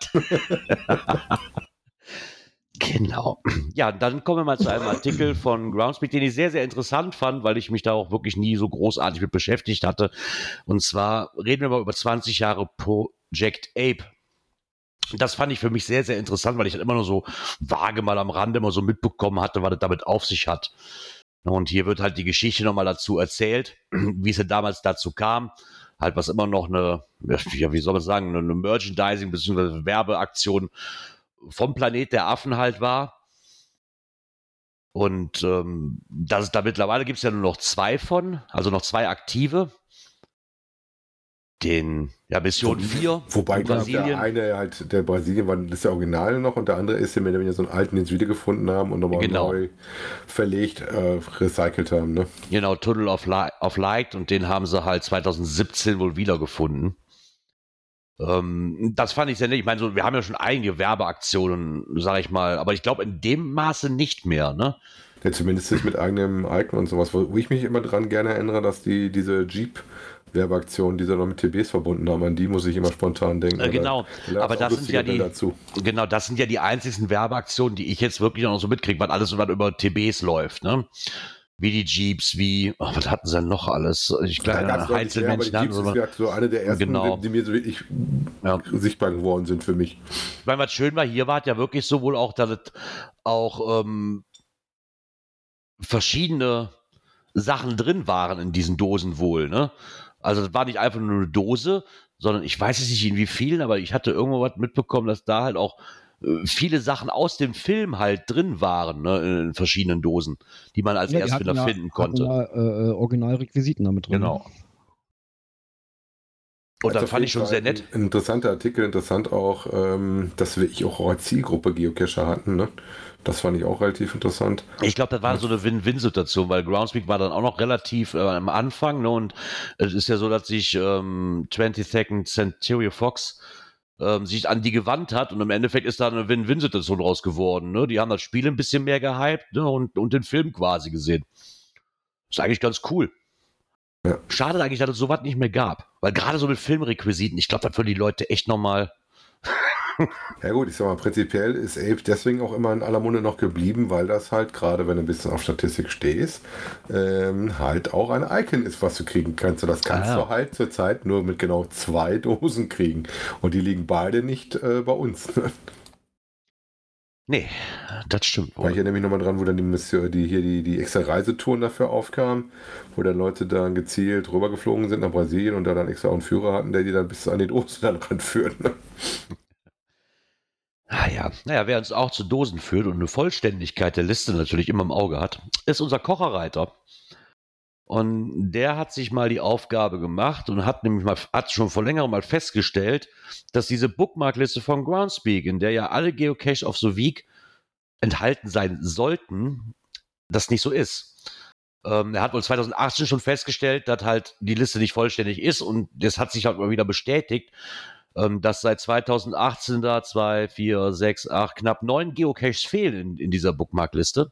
Genau. Ja, dann kommen wir mal zu einem Artikel von Groundspeak, den ich sehr, sehr interessant fand, weil ich mich da auch wirklich nie so großartig mit beschäftigt hatte. Und zwar reden wir mal über 20 Jahre Project Ape. Das fand ich für mich sehr, sehr interessant, weil ich das immer nur so vage mal am Rande immer so mitbekommen hatte, was das damit auf sich hat. Und hier wird halt die Geschichte nochmal dazu erzählt, wie es denn damals dazu kam. Halt, was immer noch eine, ja, wie soll man sagen, eine Merchandising- bzw. Werbeaktion vom Planet der Affen halt war. Und ähm, das, da mittlerweile gibt es ja nur noch zwei von, also noch zwei aktive den ja, Mission 4. Wobei Brasilien. der eine halt, der Brasilien war das Original noch und der andere ist, den wir so einen alten, den sie wiedergefunden haben und nochmal genau. neu verlegt, äh, recycelt haben. Ne? Genau, Tunnel of Light und den haben sie halt 2017 wohl wiedergefunden. Ähm, das fand ich sehr nett. Ich meine, so, wir haben ja schon einige Werbeaktionen, sage ich mal, aber ich glaube in dem Maße nicht mehr, ne? Ja, zumindest nicht mit eigenem Icon und sowas, wo ich mich immer dran gerne erinnere, dass die diese Jeep Werbeaktionen, die sie noch mit TBs verbunden haben, an die muss ich immer spontan denken. Äh, genau, Da aber das sind ja die, dazu. genau, das sind ja die einzigsten Werbeaktionen, die ich jetzt wirklich noch so mitkriege, weil alles über TBs läuft, ne? Wie die Jeeps, wie, oh, was hatten sie denn noch alles? Ich glaube, aber die Einzelmenschen hatten Jeeps so. ja eine der ersten, Genau. die, die mir so wirklich Ja. sichtbar geworden sind für mich. Ich meine, was schön war, hier war es ja wirklich so wohl auch, dass es auch ähm, verschiedene Sachen drin waren in diesen Dosen wohl, ne? Also das war nicht einfach nur eine Dose, sondern ich weiß es nicht in wie vielen, aber ich hatte irgendwo was mitbekommen, dass da halt auch viele Sachen aus dem Film halt drin waren, ne, in verschiedenen Dosen, die man als Ja, Erstfinder ja- finden konnte. ja, äh, Originalrequisiten damit drin. Genau. Und Also das fand ich schon Fall sehr nett. Ein interessanter Artikel, interessant auch, ähm, dass wir ich auch als Zielgruppe Geocacher hatten. Ne? Das fand ich auch relativ interessant. Ich glaube, das war so eine Win-Win-Situation, weil Groundspeak war dann auch noch relativ äh, am Anfang. Ne? Und es ist ja so, dass sich ähm, 22nd Century Fox ähm, sich an die gewandt hat und im Endeffekt ist da eine Win-Win-Situation raus geworden. Ne? Die haben das Spiel ein bisschen mehr gehypt ne? und, und den Film quasi gesehen. Ist eigentlich ganz cool. Ja. Schade eigentlich, dass es sowas nicht mehr gab. Weil gerade so mit Filmrequisiten, ich glaube, das würden die Leute echt nochmal. Ja gut, ich sag mal, prinzipiell ist Ape deswegen auch immer in aller Munde noch geblieben, weil das halt, gerade wenn du ein bisschen auf Statistik stehst, ähm, halt auch ein Icon ist, was du kriegen kannst. Und das kannst Ah, du halt zurzeit nur mit genau zwei Dosen kriegen. Und die liegen beide nicht äh, bei uns. Nee, das stimmt War ich wohl. erinnere mich nochmal dran, wo dann die, Mission, die hier die, die extra Reisetouren dafür aufkamen, wo dann Leute dann gezielt rübergeflogen sind nach Brasilien und da dann extra auch einen Führer hatten, der die dann bis an die Dose dann ranführt. Ne? Ah ja, naja, wer uns auch zu Dosen führt und eine Vollständigkeit der Liste natürlich immer im Auge hat, ist unser Kocherreiter. Und der hat sich mal die Aufgabe gemacht und hat nämlich mal, hat schon vor längerem mal festgestellt, dass diese Bookmarkliste von Groundspeak, in der ja alle Geocache auf so Week enthalten sein sollten, das nicht so ist. Ähm, er hat wohl 2018 schon festgestellt, dass halt die Liste nicht vollständig ist und das hat sich halt mal wieder bestätigt, ähm, dass seit 2018 da zwei, vier, sechs, acht, knapp neun Geocaches fehlen in, in dieser Bookmarkliste.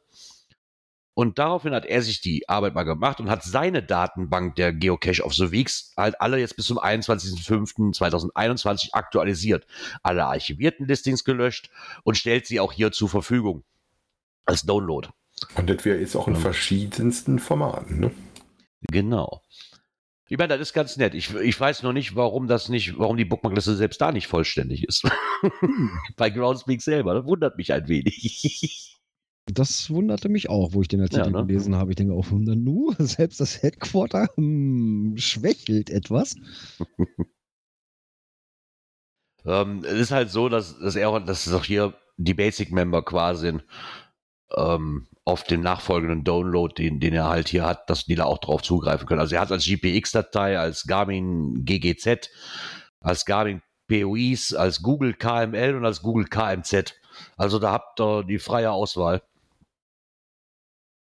Und daraufhin hat er sich die Arbeit mal gemacht und hat seine Datenbank der Geocache of the Weeks halt alle jetzt bis zum 21.05.2021 aktualisiert. Alle archivierten Listings gelöscht und stellt sie auch hier zur Verfügung als Download. Und das wäre jetzt auch in Ja. verschiedensten Formaten. Ne? Genau. Ich meine, das ist ganz nett. Ich, ich weiß noch nicht, warum das nicht, warum die Bookmarkliste selbst da nicht vollständig ist. Bei Groundspeak selber. Das wundert mich ein wenig. Das wunderte mich auch, wo ich den Artikel Ja, ne? gelesen habe. Ich denke auch, nu, selbst das Headquarter hm, schwächelt etwas. ähm, es ist halt so, dass, dass er, dass es auch hier die Basic-Member quasi ähm, auf den nachfolgenden Download, den, den er halt hier hat, dass die da auch drauf zugreifen können. Also er hat als GPX-Datei, als Garmin GGZ, als Garmin POIs, als Google KML und als Google KMZ. Also da habt ihr die freie Auswahl.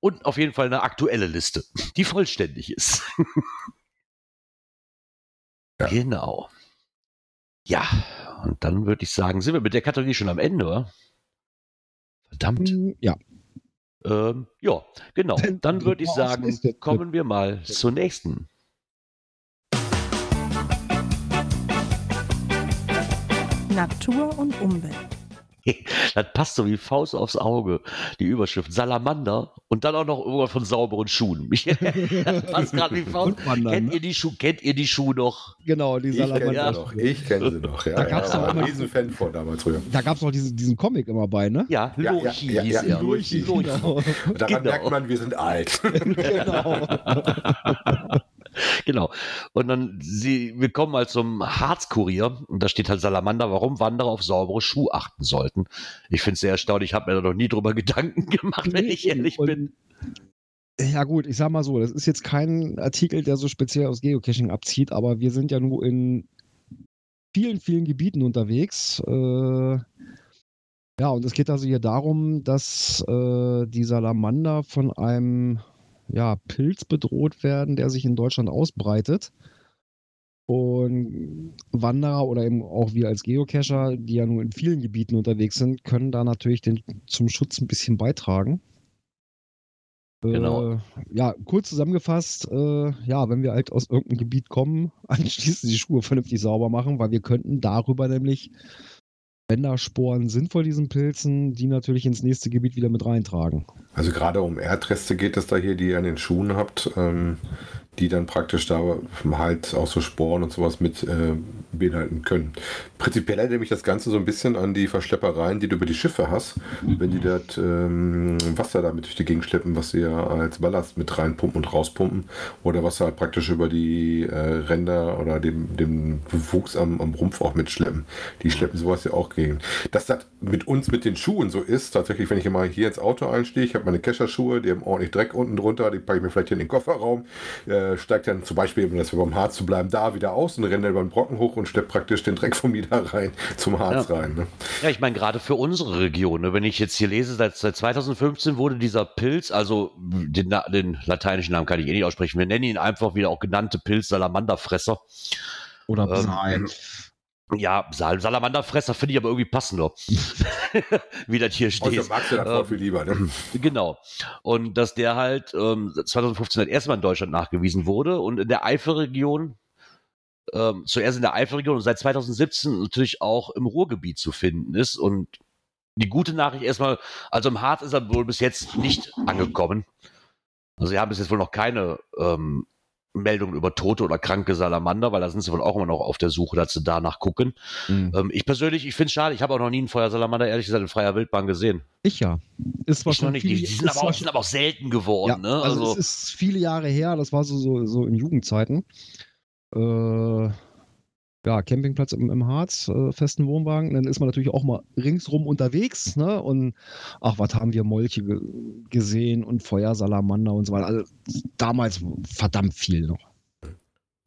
Und auf jeden Fall eine aktuelle Liste, die vollständig ist. Ja. Genau. Ja, und dann würde ich sagen, sind wir mit der Kategorie schon am Ende, oder? Verdammt. Ja, Ähm, ja, genau. Dann würde ich sagen, kommen wir mal zur nächsten. Natur und Umwelt. Das passt so wie Faust aufs Auge. Die Überschrift Salamander und dann auch noch irgendwas von sauberen Schuhen. das passt gerade wie Faust. Wandern, Kennt ne? ihr die Schuhe? Kennt ihr die Schuhe noch? genau, die Ich kenne Salamander. sie noch. Ich kenne sie noch. Ja, Da ja, auch ein mal- Riesenfan von damals früher. Da gab es noch diesen, diesen Comic immer bei, ne? Ja, Ja, ja, Lurchi ja, hieß ja, er. Lurchi, genau. Daran Genau. merkt man, wir sind alt. genau. Genau. Und dann, sie, wir kommen mal zum Harzkurier und da steht halt Salamander, warum Wanderer auf saubere Schuhe achten sollten. Ich finde es sehr erstaunlich, ich habe mir da noch nie drüber Gedanken gemacht, wenn ich ehrlich bin. Ja gut, ich sag mal so, das ist jetzt kein Artikel, der so speziell aus Geocaching abzieht, aber wir sind ja nur in vielen, vielen Gebieten unterwegs. Äh, ja, und es geht also hier darum, dass äh, die Salamander von einem ja, Pilz bedroht werden, der sich in Deutschland ausbreitet. Und Wanderer oder eben auch wir als Geocacher, die ja nur in vielen Gebieten unterwegs sind, können da natürlich den, zum Schutz ein bisschen beitragen. Genau. Äh, ja, kurz zusammengefasst, äh, ja, wenn wir halt aus irgendeinem Gebiet kommen, anschließend die Schuhe vernünftig sauber machen, weil wir könnten darüber nämlich, wenn da Sporen sind vor diesen Pilzen, die natürlich ins nächste Gebiet wieder mit reintragen. Also gerade um Erdreste geht es da hier, die ihr an den Schuhen habt, ähm, die dann praktisch da halt auch so Sporen und sowas mit äh, beinhalten können. Prinzipiell erinnert mich das Ganze so ein bisschen an die Verschleppereien, die du über die Schiffe hast, wenn die das ähm, Wasser damit durch die Gegend schleppen, was sie ja als Ballast mit reinpumpen und rauspumpen oder was sie halt praktisch über die äh, Ränder oder dem, dem Wuchs am, am Rumpf auch mitschleppen. Die schleppen sowas ja auch gegen. Dass das mit uns mit den Schuhen so ist, tatsächlich, wenn ich immer hier ins Auto einstehe, ich habe meine Kescherschuhe, die haben ordentlich Dreck unten drunter, die packe ich mir vielleicht hier in den Kofferraum, äh, steigt dann zum Beispiel, um das wir beim Harz zu bleiben, da wieder aus und renne über den Brocken hoch und schleppt praktisch den Dreck von mir da rein zum Harz Ja. rein. Ne? Ja, ich meine, gerade für unsere Region, ne, wenn ich jetzt hier lese, seit, seit 2015 wurde dieser Pilz, also den, den lateinischen Namen kann ich eh nicht aussprechen, wir nennen ihn einfach wieder auch genannte Pilz Salamanderfresser. Oder Ähm, Psal. Ja, Sal Salamanderfresser finde ich aber irgendwie passender, wie das hier Also steht. magst du das Wort viel lieber. Ne? Genau. Und dass der halt ähm, 2015 das erste Mal in Deutschland nachgewiesen wurde und in der Eifelregion, ähm, zuerst in der Eifelregion und seit 2017 natürlich auch im Ruhrgebiet zu finden ist. Und die gute Nachricht erstmal, also im Harz ist er wohl bis jetzt nicht angekommen. Also wir haben bis jetzt wohl noch keine ähm, Meldungen über tote oder kranke Salamander, weil da sind sie wohl auch immer noch auf der Suche, dass sie danach gucken. Mhm. Ähm, ich persönlich, ich finde es schade, ich habe auch noch nie einen Feuersalamander, ehrlich gesagt, in freier Wildbahn gesehen. Ich ja. Ist zwar Ich noch schon nicht. viel- Die, die sind, aber auch, sind aber auch selten geworden. Ja, ne? also, Also, es ist viele Jahre her, das war so, so, so in Jugendzeiten. Äh, ja, Campingplatz im, im Harz, äh, festen Wohnwagen. Dann ist man natürlich auch mal ringsrum unterwegs, ne? Und ach, was haben wir Molche ge gesehen und Feuersalamander und so weiter. Also damals verdammt viel noch.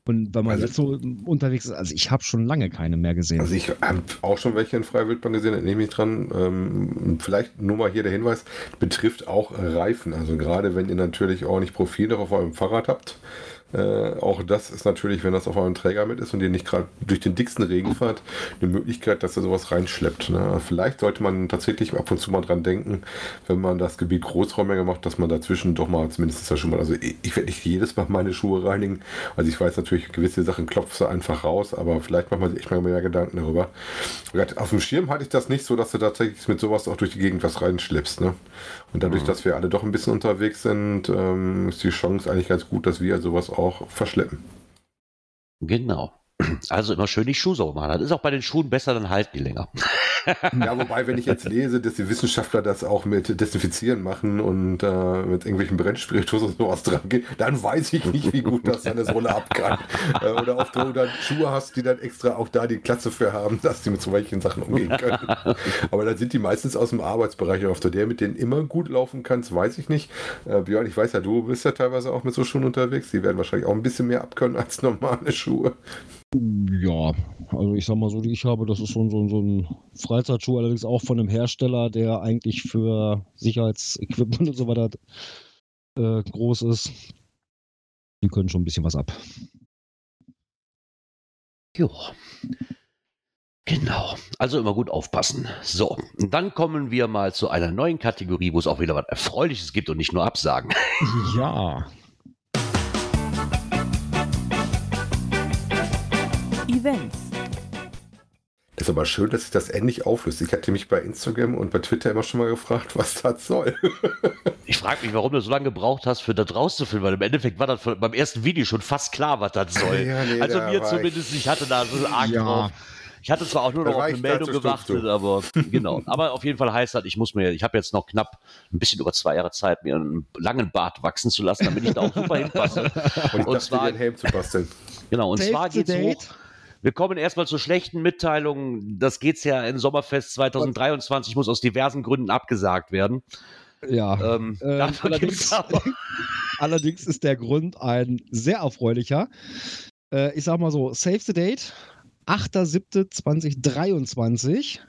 Und wenn man Also- jetzt so unterwegs ist, also ich habe schon lange keine mehr gesehen. Also ich habe auch schon welche in freier Wildbahn gesehen, da nehme ich dran. Ähm, vielleicht nur mal hier der Hinweis, betrifft auch Reifen. Also gerade wenn ihr natürlich ordentlich Profil noch auf eurem Fahrrad habt, äh, auch das ist natürlich, wenn das auf eurem Träger mit ist und ihr nicht gerade durch den dicksten Regen fahrt, eine Möglichkeit, dass ihr sowas reinschleppt. Ne? Vielleicht sollte man tatsächlich ab und zu mal dran denken, wenn man das Gebiet großräumiger macht, dass man dazwischen doch mal zumindest da schon mal, also ich, ich werde nicht jedes Mal meine Schuhe reinigen. Also ich weiß natürlich, gewisse Sachen klopfst du einfach raus, aber vielleicht macht man sich echt mal mehr Gedanken darüber. Auf dem Schirm hatte ich das nicht so, dass du tatsächlich mit sowas auch durch die Gegend was reinschleppst. Ne? Und dadurch, dass wir alle doch ein bisschen unterwegs sind, ähm, ist die Chance eigentlich ganz gut, dass wir sowas auch verschleppen. genau. Also immer schön die Schuhe sauber machen. Das ist auch bei den Schuhen besser, dann halten die länger. Ja, wobei, wenn ich jetzt lese, dass die Wissenschaftler das auch mit Desinfizieren machen und äh, mit irgendwelchen Brennspiritus und sowas dran geht, dann weiß ich nicht, wie gut das deine Sohle ab kann. Äh, oder ob du dann Schuhe hast, die dann extra auch da die Klasse für haben, dass die mit solchen Sachen umgehen können. Aber dann sind die meistens aus dem Arbeitsbereich. Und auf der mit denen immer gut laufen kannst, weiß ich nicht. Äh, Björn, ich weiß ja, du bist ja teilweise auch mit so Schuhen unterwegs. Die werden wahrscheinlich auch ein bisschen mehr abkönnen als normale Schuhe. Ja, also ich sag mal so, die ich habe, das ist so, ein- so, ein- so ein Freizeitschuh, allerdings auch von einem Hersteller, der eigentlich für Sicherheitsequipment und so weiter äh, groß ist. Die können schon ein bisschen was ab. Jo. Genau. Also immer gut aufpassen. So, und dann kommen wir mal zu einer neuen Kategorie, wo es auch wieder was Erfreuliches gibt und nicht nur Absagen. Ja. Events. Das ist aber schön, dass sich das endlich auflöst. Ich hatte mich bei Instagram und bei Twitter immer schon mal gefragt, was das soll. Ich frage mich, warum du so lange gebraucht hast, für das rauszufinden, weil im Endeffekt war das von- beim ersten Video schon fast klar, was das soll. Ja, nee, also da mir zumindest, ich hatte da so arg Ja. drauf. Ich hatte zwar auch nur noch auf eine ich Meldung gewartet, aber genau. Aber auf jeden Fall heißt das, ich muss mir, ich habe jetzt noch knapp ein bisschen über zwei Jahre Zeit, mir einen langen Bart wachsen zu lassen, damit ich da auch super hinpasse. Und ich Und zwar- einen Helm zu basteln. Genau, und Save zwar geht's date. hoch. Wir kommen erstmal zur schlechten Mitteilung. Das geht's ja in Sommerfest 2023, muss aus diversen Gründen abgesagt werden. Ja. Ähm, dafür allerdings, allerdings ist der Grund ein sehr erfreulicher. Äh, ich sag mal so, Save the Date, 8.7.2023.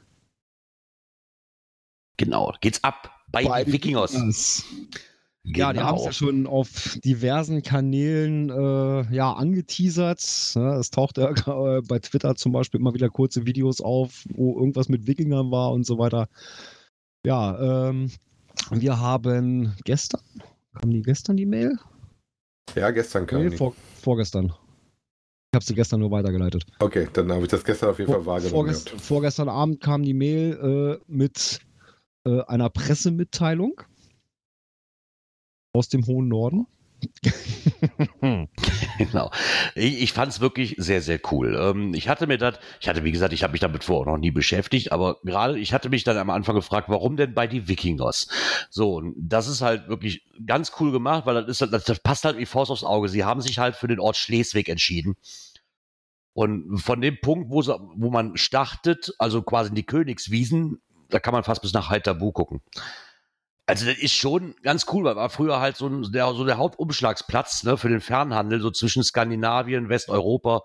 genau, geht's ab bei, Bei den Wikingers. Wikingers. Ja, die haben es ja schon auf diversen Kanälen äh, ja, angeteasert. Ne? Es taucht ja äh, bei Twitter zum Beispiel immer wieder kurze Videos auf, wo irgendwas mit Wikingern war und so weiter. Ja, ähm, wir haben gestern, kam die gestern die Mail? Ja, gestern kam Nee, die. vor, vorgestern. Ich habe sie gestern nur weitergeleitet. Okay, dann habe ich das gestern auf jeden Fall wahrgenommen. Vorgest, gehabt. vorgestern Abend kam die Mail äh, mit äh, einer Pressemitteilung aus dem hohen Norden. Genau. Ich, ich fand es wirklich sehr, sehr cool. Ähm, ich hatte mir das, ich hatte, wie gesagt, ich habe mich damit vorher noch nie beschäftigt, aber gerade, ich hatte mich dann am Anfang gefragt, warum denn bei die Wikingers? So, und das ist halt wirklich ganz cool gemacht, weil das, ist, das, das passt halt wie Faust aufs Auge. Sie haben sich halt für den Ort Schleswig entschieden. Und von dem Punkt, wo, sie, wo man startet, also quasi in die Königswiesen, da kann man fast bis nach Heiterbu gucken. Also das ist schon ganz cool, weil war früher halt so, ein, der, so der Hauptumschlagsplatz ne, für den Fernhandel, so zwischen Skandinavien, Westeuropa,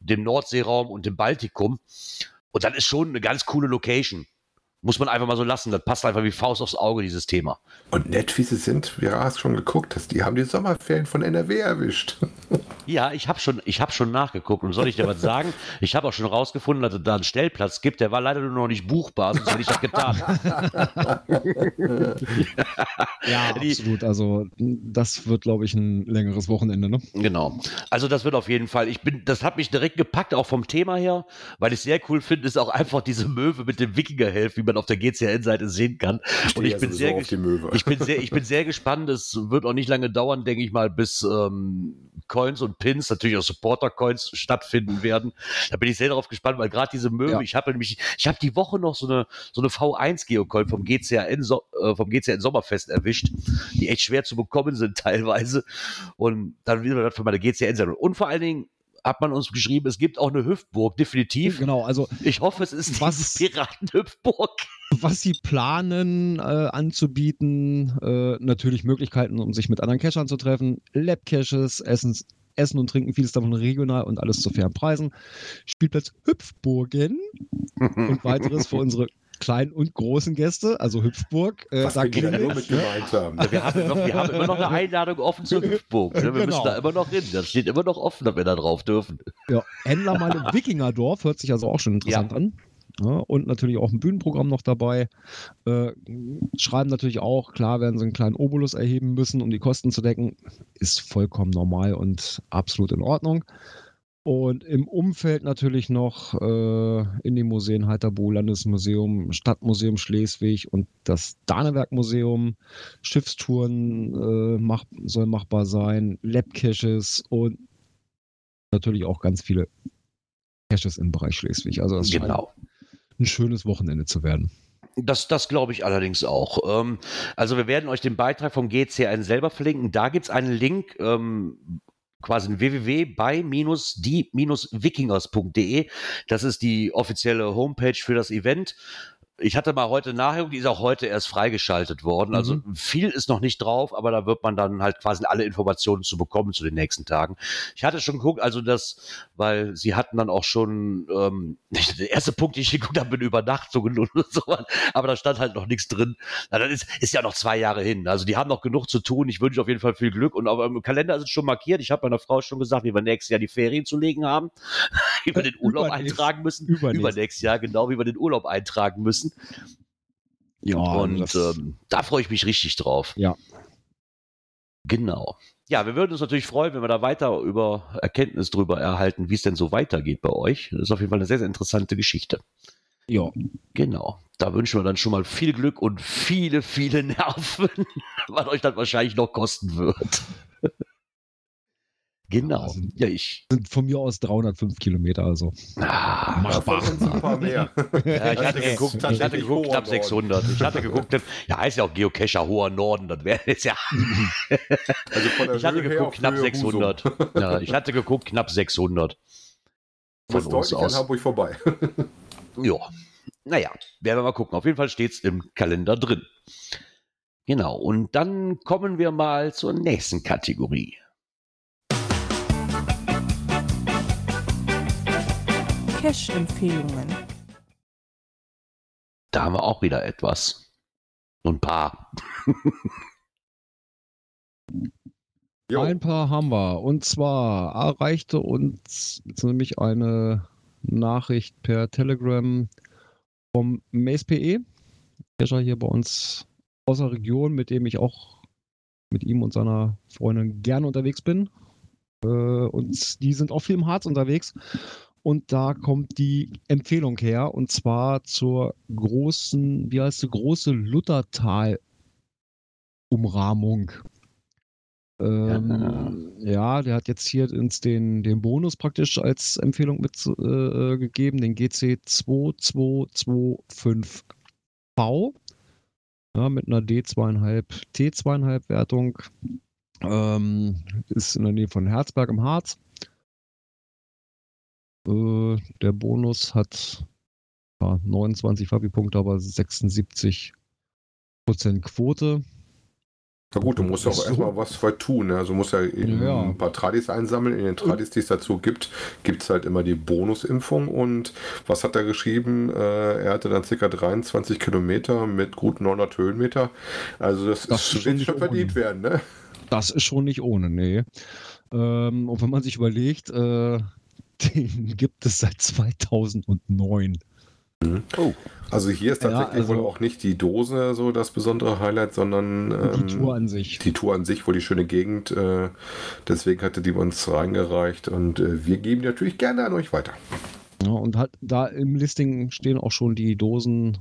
dem Nordseeraum und dem Baltikum. Und das ist schon eine ganz coole Location. Muss man einfach mal so lassen. Das passt einfach wie Faust aufs Auge, dieses Thema. Und nett wie sie sind, wir haben es schon geguckt, dass die haben die Sommerferien von NRW erwischt. Ja, ich habe schon, ich hab schon nachgeguckt und soll ich dir was sagen? Ich habe auch schon rausgefunden, dass es da einen Stellplatz gibt, der war leider nur noch nicht buchbar, sonst hätte ich das getan. Ja, Die- absolut. Also das wird, glaube ich, ein längeres Wochenende. Ne? Genau. Also das wird auf jeden Fall. Ich bin, das hat mich direkt gepackt, auch vom Thema her, weil ich sehr cool finde, ist auch einfach diese Möwe mit dem Wikingerhelf, wie man auf der GCN-Seite sehen kann. Und ich bin sehr, ich bin sehr, ich bin sehr gespannt. Es wird auch nicht lange dauern, denke ich mal, bis ähm, Coins und Pins, natürlich auch Supporter-Coins stattfinden werden. Da bin ich sehr darauf gespannt, weil gerade diese Möwe, Ja. ich habe nämlich, ich habe die Woche noch so eine so eine V1 Geocoin vom GCN so, äh, vom GCN Sommerfest erwischt, die echt schwer zu bekommen sind teilweise. Und dann wieder das für meine GCN-Sendung. Und vor allen Dingen hat man uns geschrieben, es gibt auch eine Hüftburg, definitiv. Genau, also Ich hoffe, es ist Was- die Piratenhüpfburg. was sie planen äh, anzubieten, äh, natürlich Möglichkeiten, um sich mit anderen Cachern zu treffen, Lab-Caches, Essens, Essen und Trinken, vieles davon regional und alles zu fairen Preisen. Spielplatz Hüpfburgen und weiteres für unsere kleinen und großen Gäste, also Hüpfburg. Äh, Was wir die da nur mit gemeint haben. Wir haben, noch, wir haben immer noch eine Einladung offen zur Hüpfburg. Ne? Wir Genau. müssen da immer noch hin. Das steht immer noch offen, dass wir da drauf dürfen. Ja, Händlermeile Wikingerdorf hört sich also auch schon interessant an. Ja, und natürlich auch ein Bühnenprogramm noch dabei. Äh, schreiben natürlich auch, klar werden sie einen kleinen Obolus erheben müssen, um die Kosten zu decken. Ist vollkommen normal und absolut in Ordnung. Und im Umfeld natürlich noch äh, in den Museen Heiterbo, Landesmuseum, Stadtmuseum Schleswig und das Danewerk-Museum. Schiffstouren äh, mach, soll machbar sein, Lab-Caches und natürlich auch ganz viele Caches im Bereich Schleswig. Also das scheint Genau. ein schönes Wochenende zu werden. Das, das glaube ich allerdings auch. Ähm, also wir werden euch den Beitrag vom GCN selber verlinken. Da gibt es einen Link, ähm, quasi www.bei-die-wikingers.de. Das ist die offizielle Homepage für das Event. Ich hatte mal heute nachher, die ist auch heute erst freigeschaltet worden. Also Mhm. viel ist noch nicht drauf, aber da wird man dann halt quasi alle Informationen zu bekommen zu den nächsten Tagen. Ich hatte schon geguckt, also das, weil sie hatten dann auch schon, ähm, der erste Punkt, den ich geguckt habe, bin Übernachtungen und so, aber da stand halt noch nichts drin. Na, das ist, ist ja noch zwei Jahre hin. Also die haben noch genug zu tun. Ich wünsche auf jeden Fall viel Glück. Und aber im Kalender ist es schon markiert. Ich habe meiner Frau schon gesagt, wie wir nächstes Jahr die Ferien zu legen haben, wie wir den Urlaub Übernächst- eintragen müssen. übernächst- Übernächstes Jahr, genau, wie wir den Urlaub eintragen müssen. Ja, und das- ähm, da freue ich mich richtig drauf. Ja. Genau. Ja, wir würden uns natürlich freuen, wenn wir da weiter über Erkenntnis drüber erhalten, wie es denn so weitergeht bei euch. Das ist auf jeden Fall eine sehr, sehr interessante Geschichte. Ja, Genau. Da wünschen wir dann schon mal viel Glück und viele, viele Nerven, was euch das wahrscheinlich noch kosten wird. Genau. Ja, sind- Ja, ich. sind von mir aus 305 Kilometer, also Ah, von uns ein paar mehr. ja, ich hatte Das geguckt, ich hatte geguckt, Norden. 600. Ich hatte geguckt, ja, heißt ja auch Geocacher hoher Norden, das wäre jetzt ja. Also von der Ich hatte Höhe geguckt, knapp Höhe 600. Ja, ich hatte geguckt, knapp 600. Husum. Von Das uns aus. Hamburg vorbei. Ja. Naja, werden wir mal gucken. Auf jeden Fall steht es im Kalender drin. Genau. Und dann kommen wir mal zur nächsten Kategorie. Cash-Empfehlungen. Da haben wir auch wieder etwas. So ein paar. Jo. Ein paar haben wir. Und zwar erreichte uns jetzt nämlich eine Nachricht per Telegram vom MacePE, Cacher hier bei uns aus der Region, mit dem ich auch mit ihm und seiner Freundin gerne unterwegs bin. Äh, und die sind auch viel im Harz unterwegs. Und da kommt die Empfehlung her, und zwar zur großen, wie heißt sie, große Luthertal-Umrahmung. Ähm, ja, der hat jetzt hier ins den, den Bonus praktisch als Empfehlung mitgegeben, äh, gegeben, den GC 2225V ja, mit einer D2,5 T2,5 Wertung. Ähm, ist in der Nähe von Herzberg im Harz. Äh, der Bonus hat ja, 29 Fabi-Punkte, aber 76% Quote. Na gut, du musst ja auch erstmal was für tun. Ne? Also musst ja eben Ja. ein paar Tradis einsammeln. In den Tradis, die es dazu gibt, gibt es halt immer die Bonusimpfung. Und was hat er geschrieben? Äh, er hatte dann ca. 23 Kilometer mit gut 900 Höhenmeter. Also das, Das ist, schon verdient ohne. werden. Ne? Das ist schon nicht ohne, nee. Ähm, und wenn man sich überlegt, äh, den gibt es seit 2009. Oh, Also hier ist Ja, tatsächlich also- wohl auch nicht die Dose so das besondere Highlight, sondern die ähm, Tour an sich. die Tour an sich, wohl die schöne Gegend. Äh, deswegen hatte die uns reingereicht und äh, wir geben die natürlich gerne an euch weiter. Ja, und halt da im Listing stehen auch schon die Dosen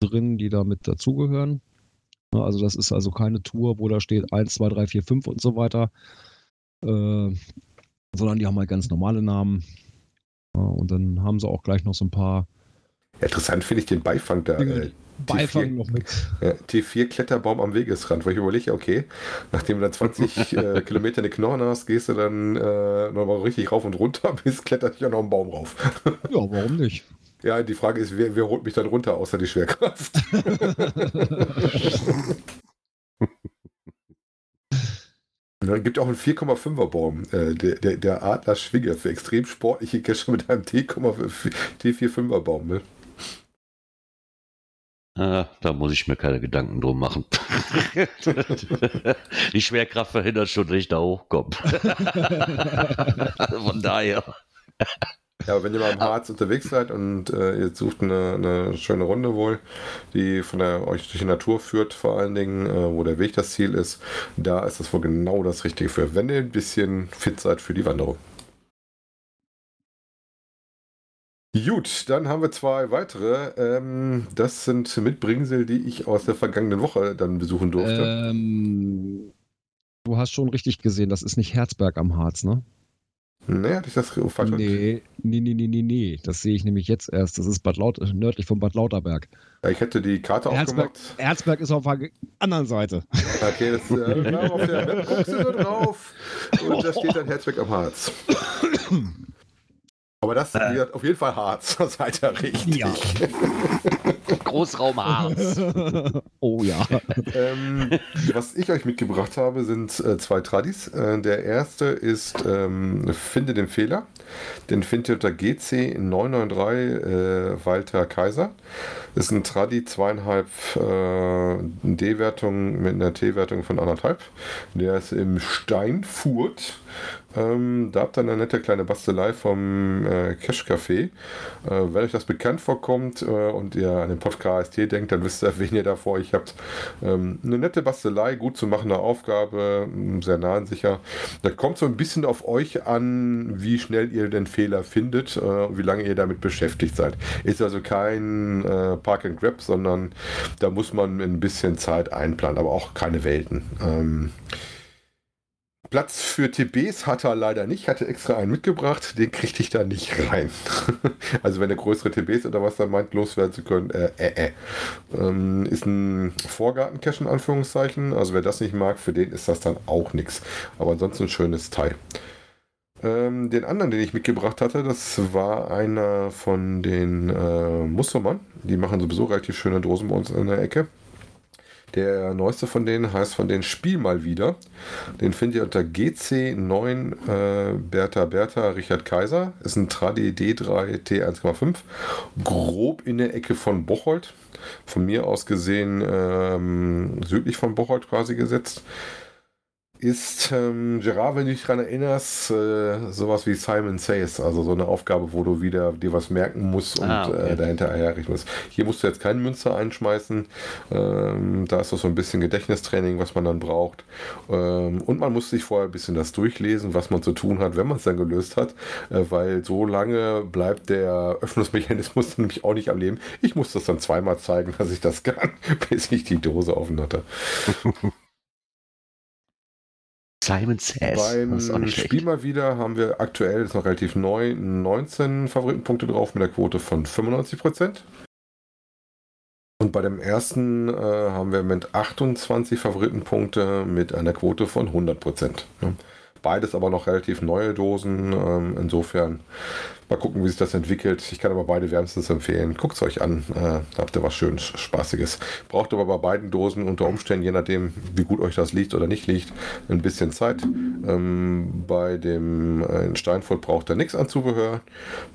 drin, die da mit dazugehören. Ja, also das ist also keine Tour, wo da steht 1, 2, 3, 4, 5 und so weiter. Äh, sondern die haben halt ganz normale Namen. Ja, und dann haben sie auch gleich noch so ein paar Interessant finde ich den Beifang da. Äh, Beifang noch mit. ja, T4 Kletterbaum am Wegesrand, weil ich überlege, okay, nachdem du dann 20 äh, Kilometer eine Knochen hast, gehst du dann äh, nochmal richtig rauf und runter, bis klettert dich auch noch einen Baum rauf. Ja, warum nicht? Ja, die Frage ist, wer, wer holt mich dann runter, außer die Schwerkraft? Es gibt auch einen 4,5er Baum, äh, der, der, der Adler Schwinger für extrem sportliche Cacher mit einem T,5 T45er Baum. Ne? äh, da muss ich mir keine Gedanken drum machen. Die Schwerkraft verhindert schon, dass ich da hochkomme. Von daher. Ja, aber wenn ihr mal im Harz unterwegs seid und äh, ihr sucht eine, eine schöne Runde wohl, die von der euch durch die Natur führt, vor allen Dingen, äh, wo der Weg das Ziel ist, da ist das wohl genau das Richtige für, wenn ihr ein bisschen fit seid für die Wanderung. Gut, dann haben wir zwei weitere. Ähm, das sind Mitbringsel, die ich aus der vergangenen Woche dann besuchen durfte. Ähm, du hast schon richtig gesehen, das ist nicht Herzberg am Harz, ne? Nee, hatte ich das falsch? Nee, nee, nee, nee, nee, nee. Das sehe ich nämlich jetzt erst. Das ist Bad Laut nördlich von Bad Lauterberg. Ja, ich hätte die Karte Herzberg, aufgemacht. Herzberg ist auf der anderen Seite. Okay, das äh, wir haben auf der Map guckst du so drauf und da steht dann Herzberg am Harz. Aber das gesagt, auf jeden Fall Harz, das seid ihr richtig. Ja. Großraum Harz. oh ja. Ähm, was ich euch mitgebracht habe, sind äh, zwei Tradis. Äh, der erste ist ähm, Finde den Fehler. Den findet ihr unter GC993 äh, Walter Kaiser. Das ist ein Tradi, zweieinhalb äh, D-Wertung mit einer T-Wertung von anderthalb. Der ist im Steinfurt. Ähm, da habt ihr eine nette kleine Bastelei vom äh, Cash Café. Äh, wenn euch das bekannt vorkommt äh, und ihr an den Podcast hier denkt, dann wisst ihr, wen ihr da vor euch habt. Ähm, eine nette Bastelei, gut zu machende Aufgabe, m, sehr nah und sicher. Da kommt so ein bisschen auf euch an, wie schnell ihr den Fehler findet äh, und wie lange ihr damit beschäftigt seid. Ist also kein äh, Park and Grab, sondern da muss man ein bisschen Zeit einplanen, aber auch keine Welten. Ähm, Platz für TBs hat er leider nicht, hatte extra einen mitgebracht, den kriegte ich da nicht rein. also wenn er größere TBs oder was da meint, loswerden zu können, äh, äh, äh. Ähm, ist ein Vorgarten-Cache in Anführungszeichen, also wer das nicht mag, für den ist das dann auch nichts. Aber ansonsten ein schönes Teil. Ähm, den anderen, den ich mitgebracht hatte, das war einer von den äh, Mustermann. Die machen sowieso relativ schöne Dosen bei uns in der Ecke. Der neueste von denen heißt von den Spiel mal wieder. Den findet ihr unter GC9 äh, Bertha Bertha Richard Kaiser. Ist ein Tradi D3 T1,5. Grob in der Ecke von Bocholt. Von mir aus gesehen ähm, südlich von Bocholt quasi gesetzt. Ist, ähm, Gerard, wenn du dich daran erinnerst, äh, sowas wie Simon Says, also so eine Aufgabe, wo du wieder dir was merken musst und Ah, okay. äh, dahinter herrichten musst. Hier musst du jetzt keine Münze einschmeißen. Ähm, da ist doch so ein bisschen Gedächtnistraining, was man dann braucht. Ähm, und man muss sich vorher ein bisschen das durchlesen, was man zu tun hat, wenn man es dann gelöst hat, äh, weil so lange bleibt der Öffnungsmechanismus dann nämlich auch nicht am Leben. Ich muss das dann zweimal zeigen, dass ich das kann, bis ich die Dose offen hatte. Simon Says. Beim. Spiel mal wieder haben wir aktuell, ist noch relativ neu, 19 Favoritenpunkte drauf mit der Quote von 95%. Und bei dem ersten äh, haben wir mit 28 Favoritenpunkte mit einer Quote von 100%. Ja. Beides aber noch relativ neue Dosen. Ähm, insofern mal gucken, wie sich das entwickelt. Ich kann aber beide wärmstens empfehlen. Guckt es euch an. Äh, habt ihr was schönes, Spaßiges. Braucht aber bei beiden Dosen unter Umständen, je nachdem, wie gut euch das liegt oder nicht liegt, ein bisschen Zeit. Ähm, bei dem äh, in Steinfurt braucht er nichts an Zubehör.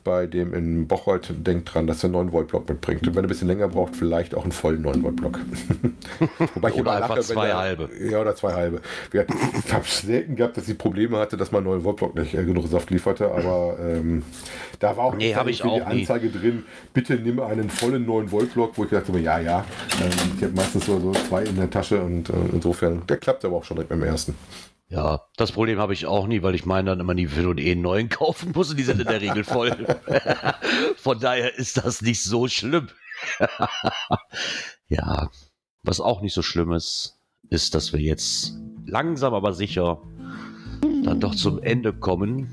Bei dem in Bocholt denkt dran, dass er einen 9 Volt Block mitbringt. Und wenn er ein bisschen länger braucht, vielleicht auch einen vollen 9 Volt Block. Wobei ich Oder immer einfach lache, zwei er- halbe. Ja, oder zwei halbe. Ich habe selten gehabt, dass sie Probleme hatte, dass mein 9 Volt Block nicht äh, genug Saft lieferte, aber ähm, da war auch Nee, ich auch die nie. Anzeige drin, bitte nimm einen vollen 9 Volt Block, wo ich gedacht habe, ja, ja. Ähm, ich habe meistens so, so zwei in der Tasche und äh, insofern, der klappt aber auch schon direkt beim ersten. Ja, das Problem habe ich auch nie, weil ich meine dann immer nie will und eh einen neuen kaufen muss und die sind in der Regel voll. Von daher ist das nicht so schlimm. ja, was auch nicht so schlimm ist, ist, dass wir jetzt langsam aber sicher dann doch zum Ende kommen.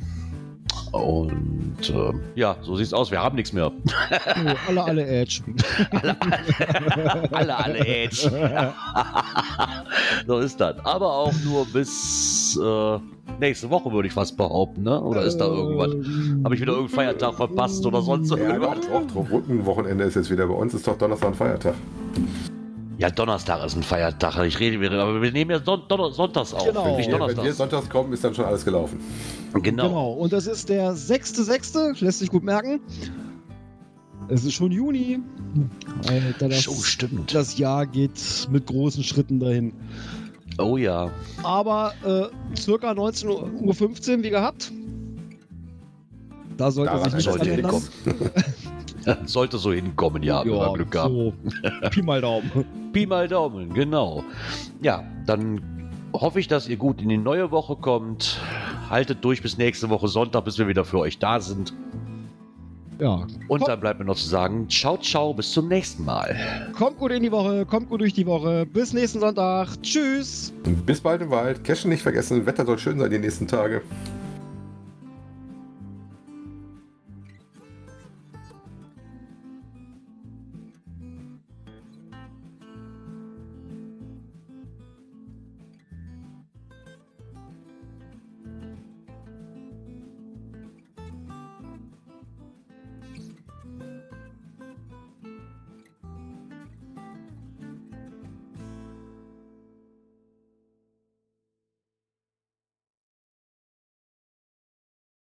Und äh, ja, so sieht's aus. Wir haben nichts mehr. Oh, alle, alle Edge. alle, alle Edge. so ist das. Aber auch nur bis äh, nächste Woche, würde ich fast behaupten, ne? Oder ist da irgendwas? Ähm, Habe ich wieder irgendeinen Feiertag verpasst oder sonst Ja, irgendwas? doch, doch. Brückenwochenende ist jetzt wieder bei uns, ist doch Donnerstag ein Feiertag. Ja, Donnerstag ist ein Feiertag. Ich rede, wir- aber wir nehmen ja Son Don Sonntags auf, Genau. nicht Ja, wenn wir sonntags kommen, ist dann schon alles gelaufen. Genau. Genau, und das ist der 6.6., lässt sich gut merken. Es ist schon Juni. Alter, das, Oh, stimmt. das Jahr geht mit großen Schritten dahin. Oh ja. Aber äh, circa 19.15 Uhr wie gehabt. Da sollte Daran sich nichts sollte ändern. Sollte so hinkommen, ja, wenn wir Glück haben. so Pi mal Daumen. Pi mal Daumen, genau. Ja, dann hoffe ich, dass ihr gut in die neue Woche kommt. Haltet durch bis nächste Woche Sonntag, bis wir wieder für euch da sind. Ja, Und dann bleibt mir noch zu sagen, ciao, ciao, bis zum nächsten Mal. kommt gut in die Woche, kommt gut durch die Woche. Bis nächsten Sonntag. Tschüss. Bis bald im Wald. Cashen nicht vergessen, Wetter soll schön sein die nächsten Tage.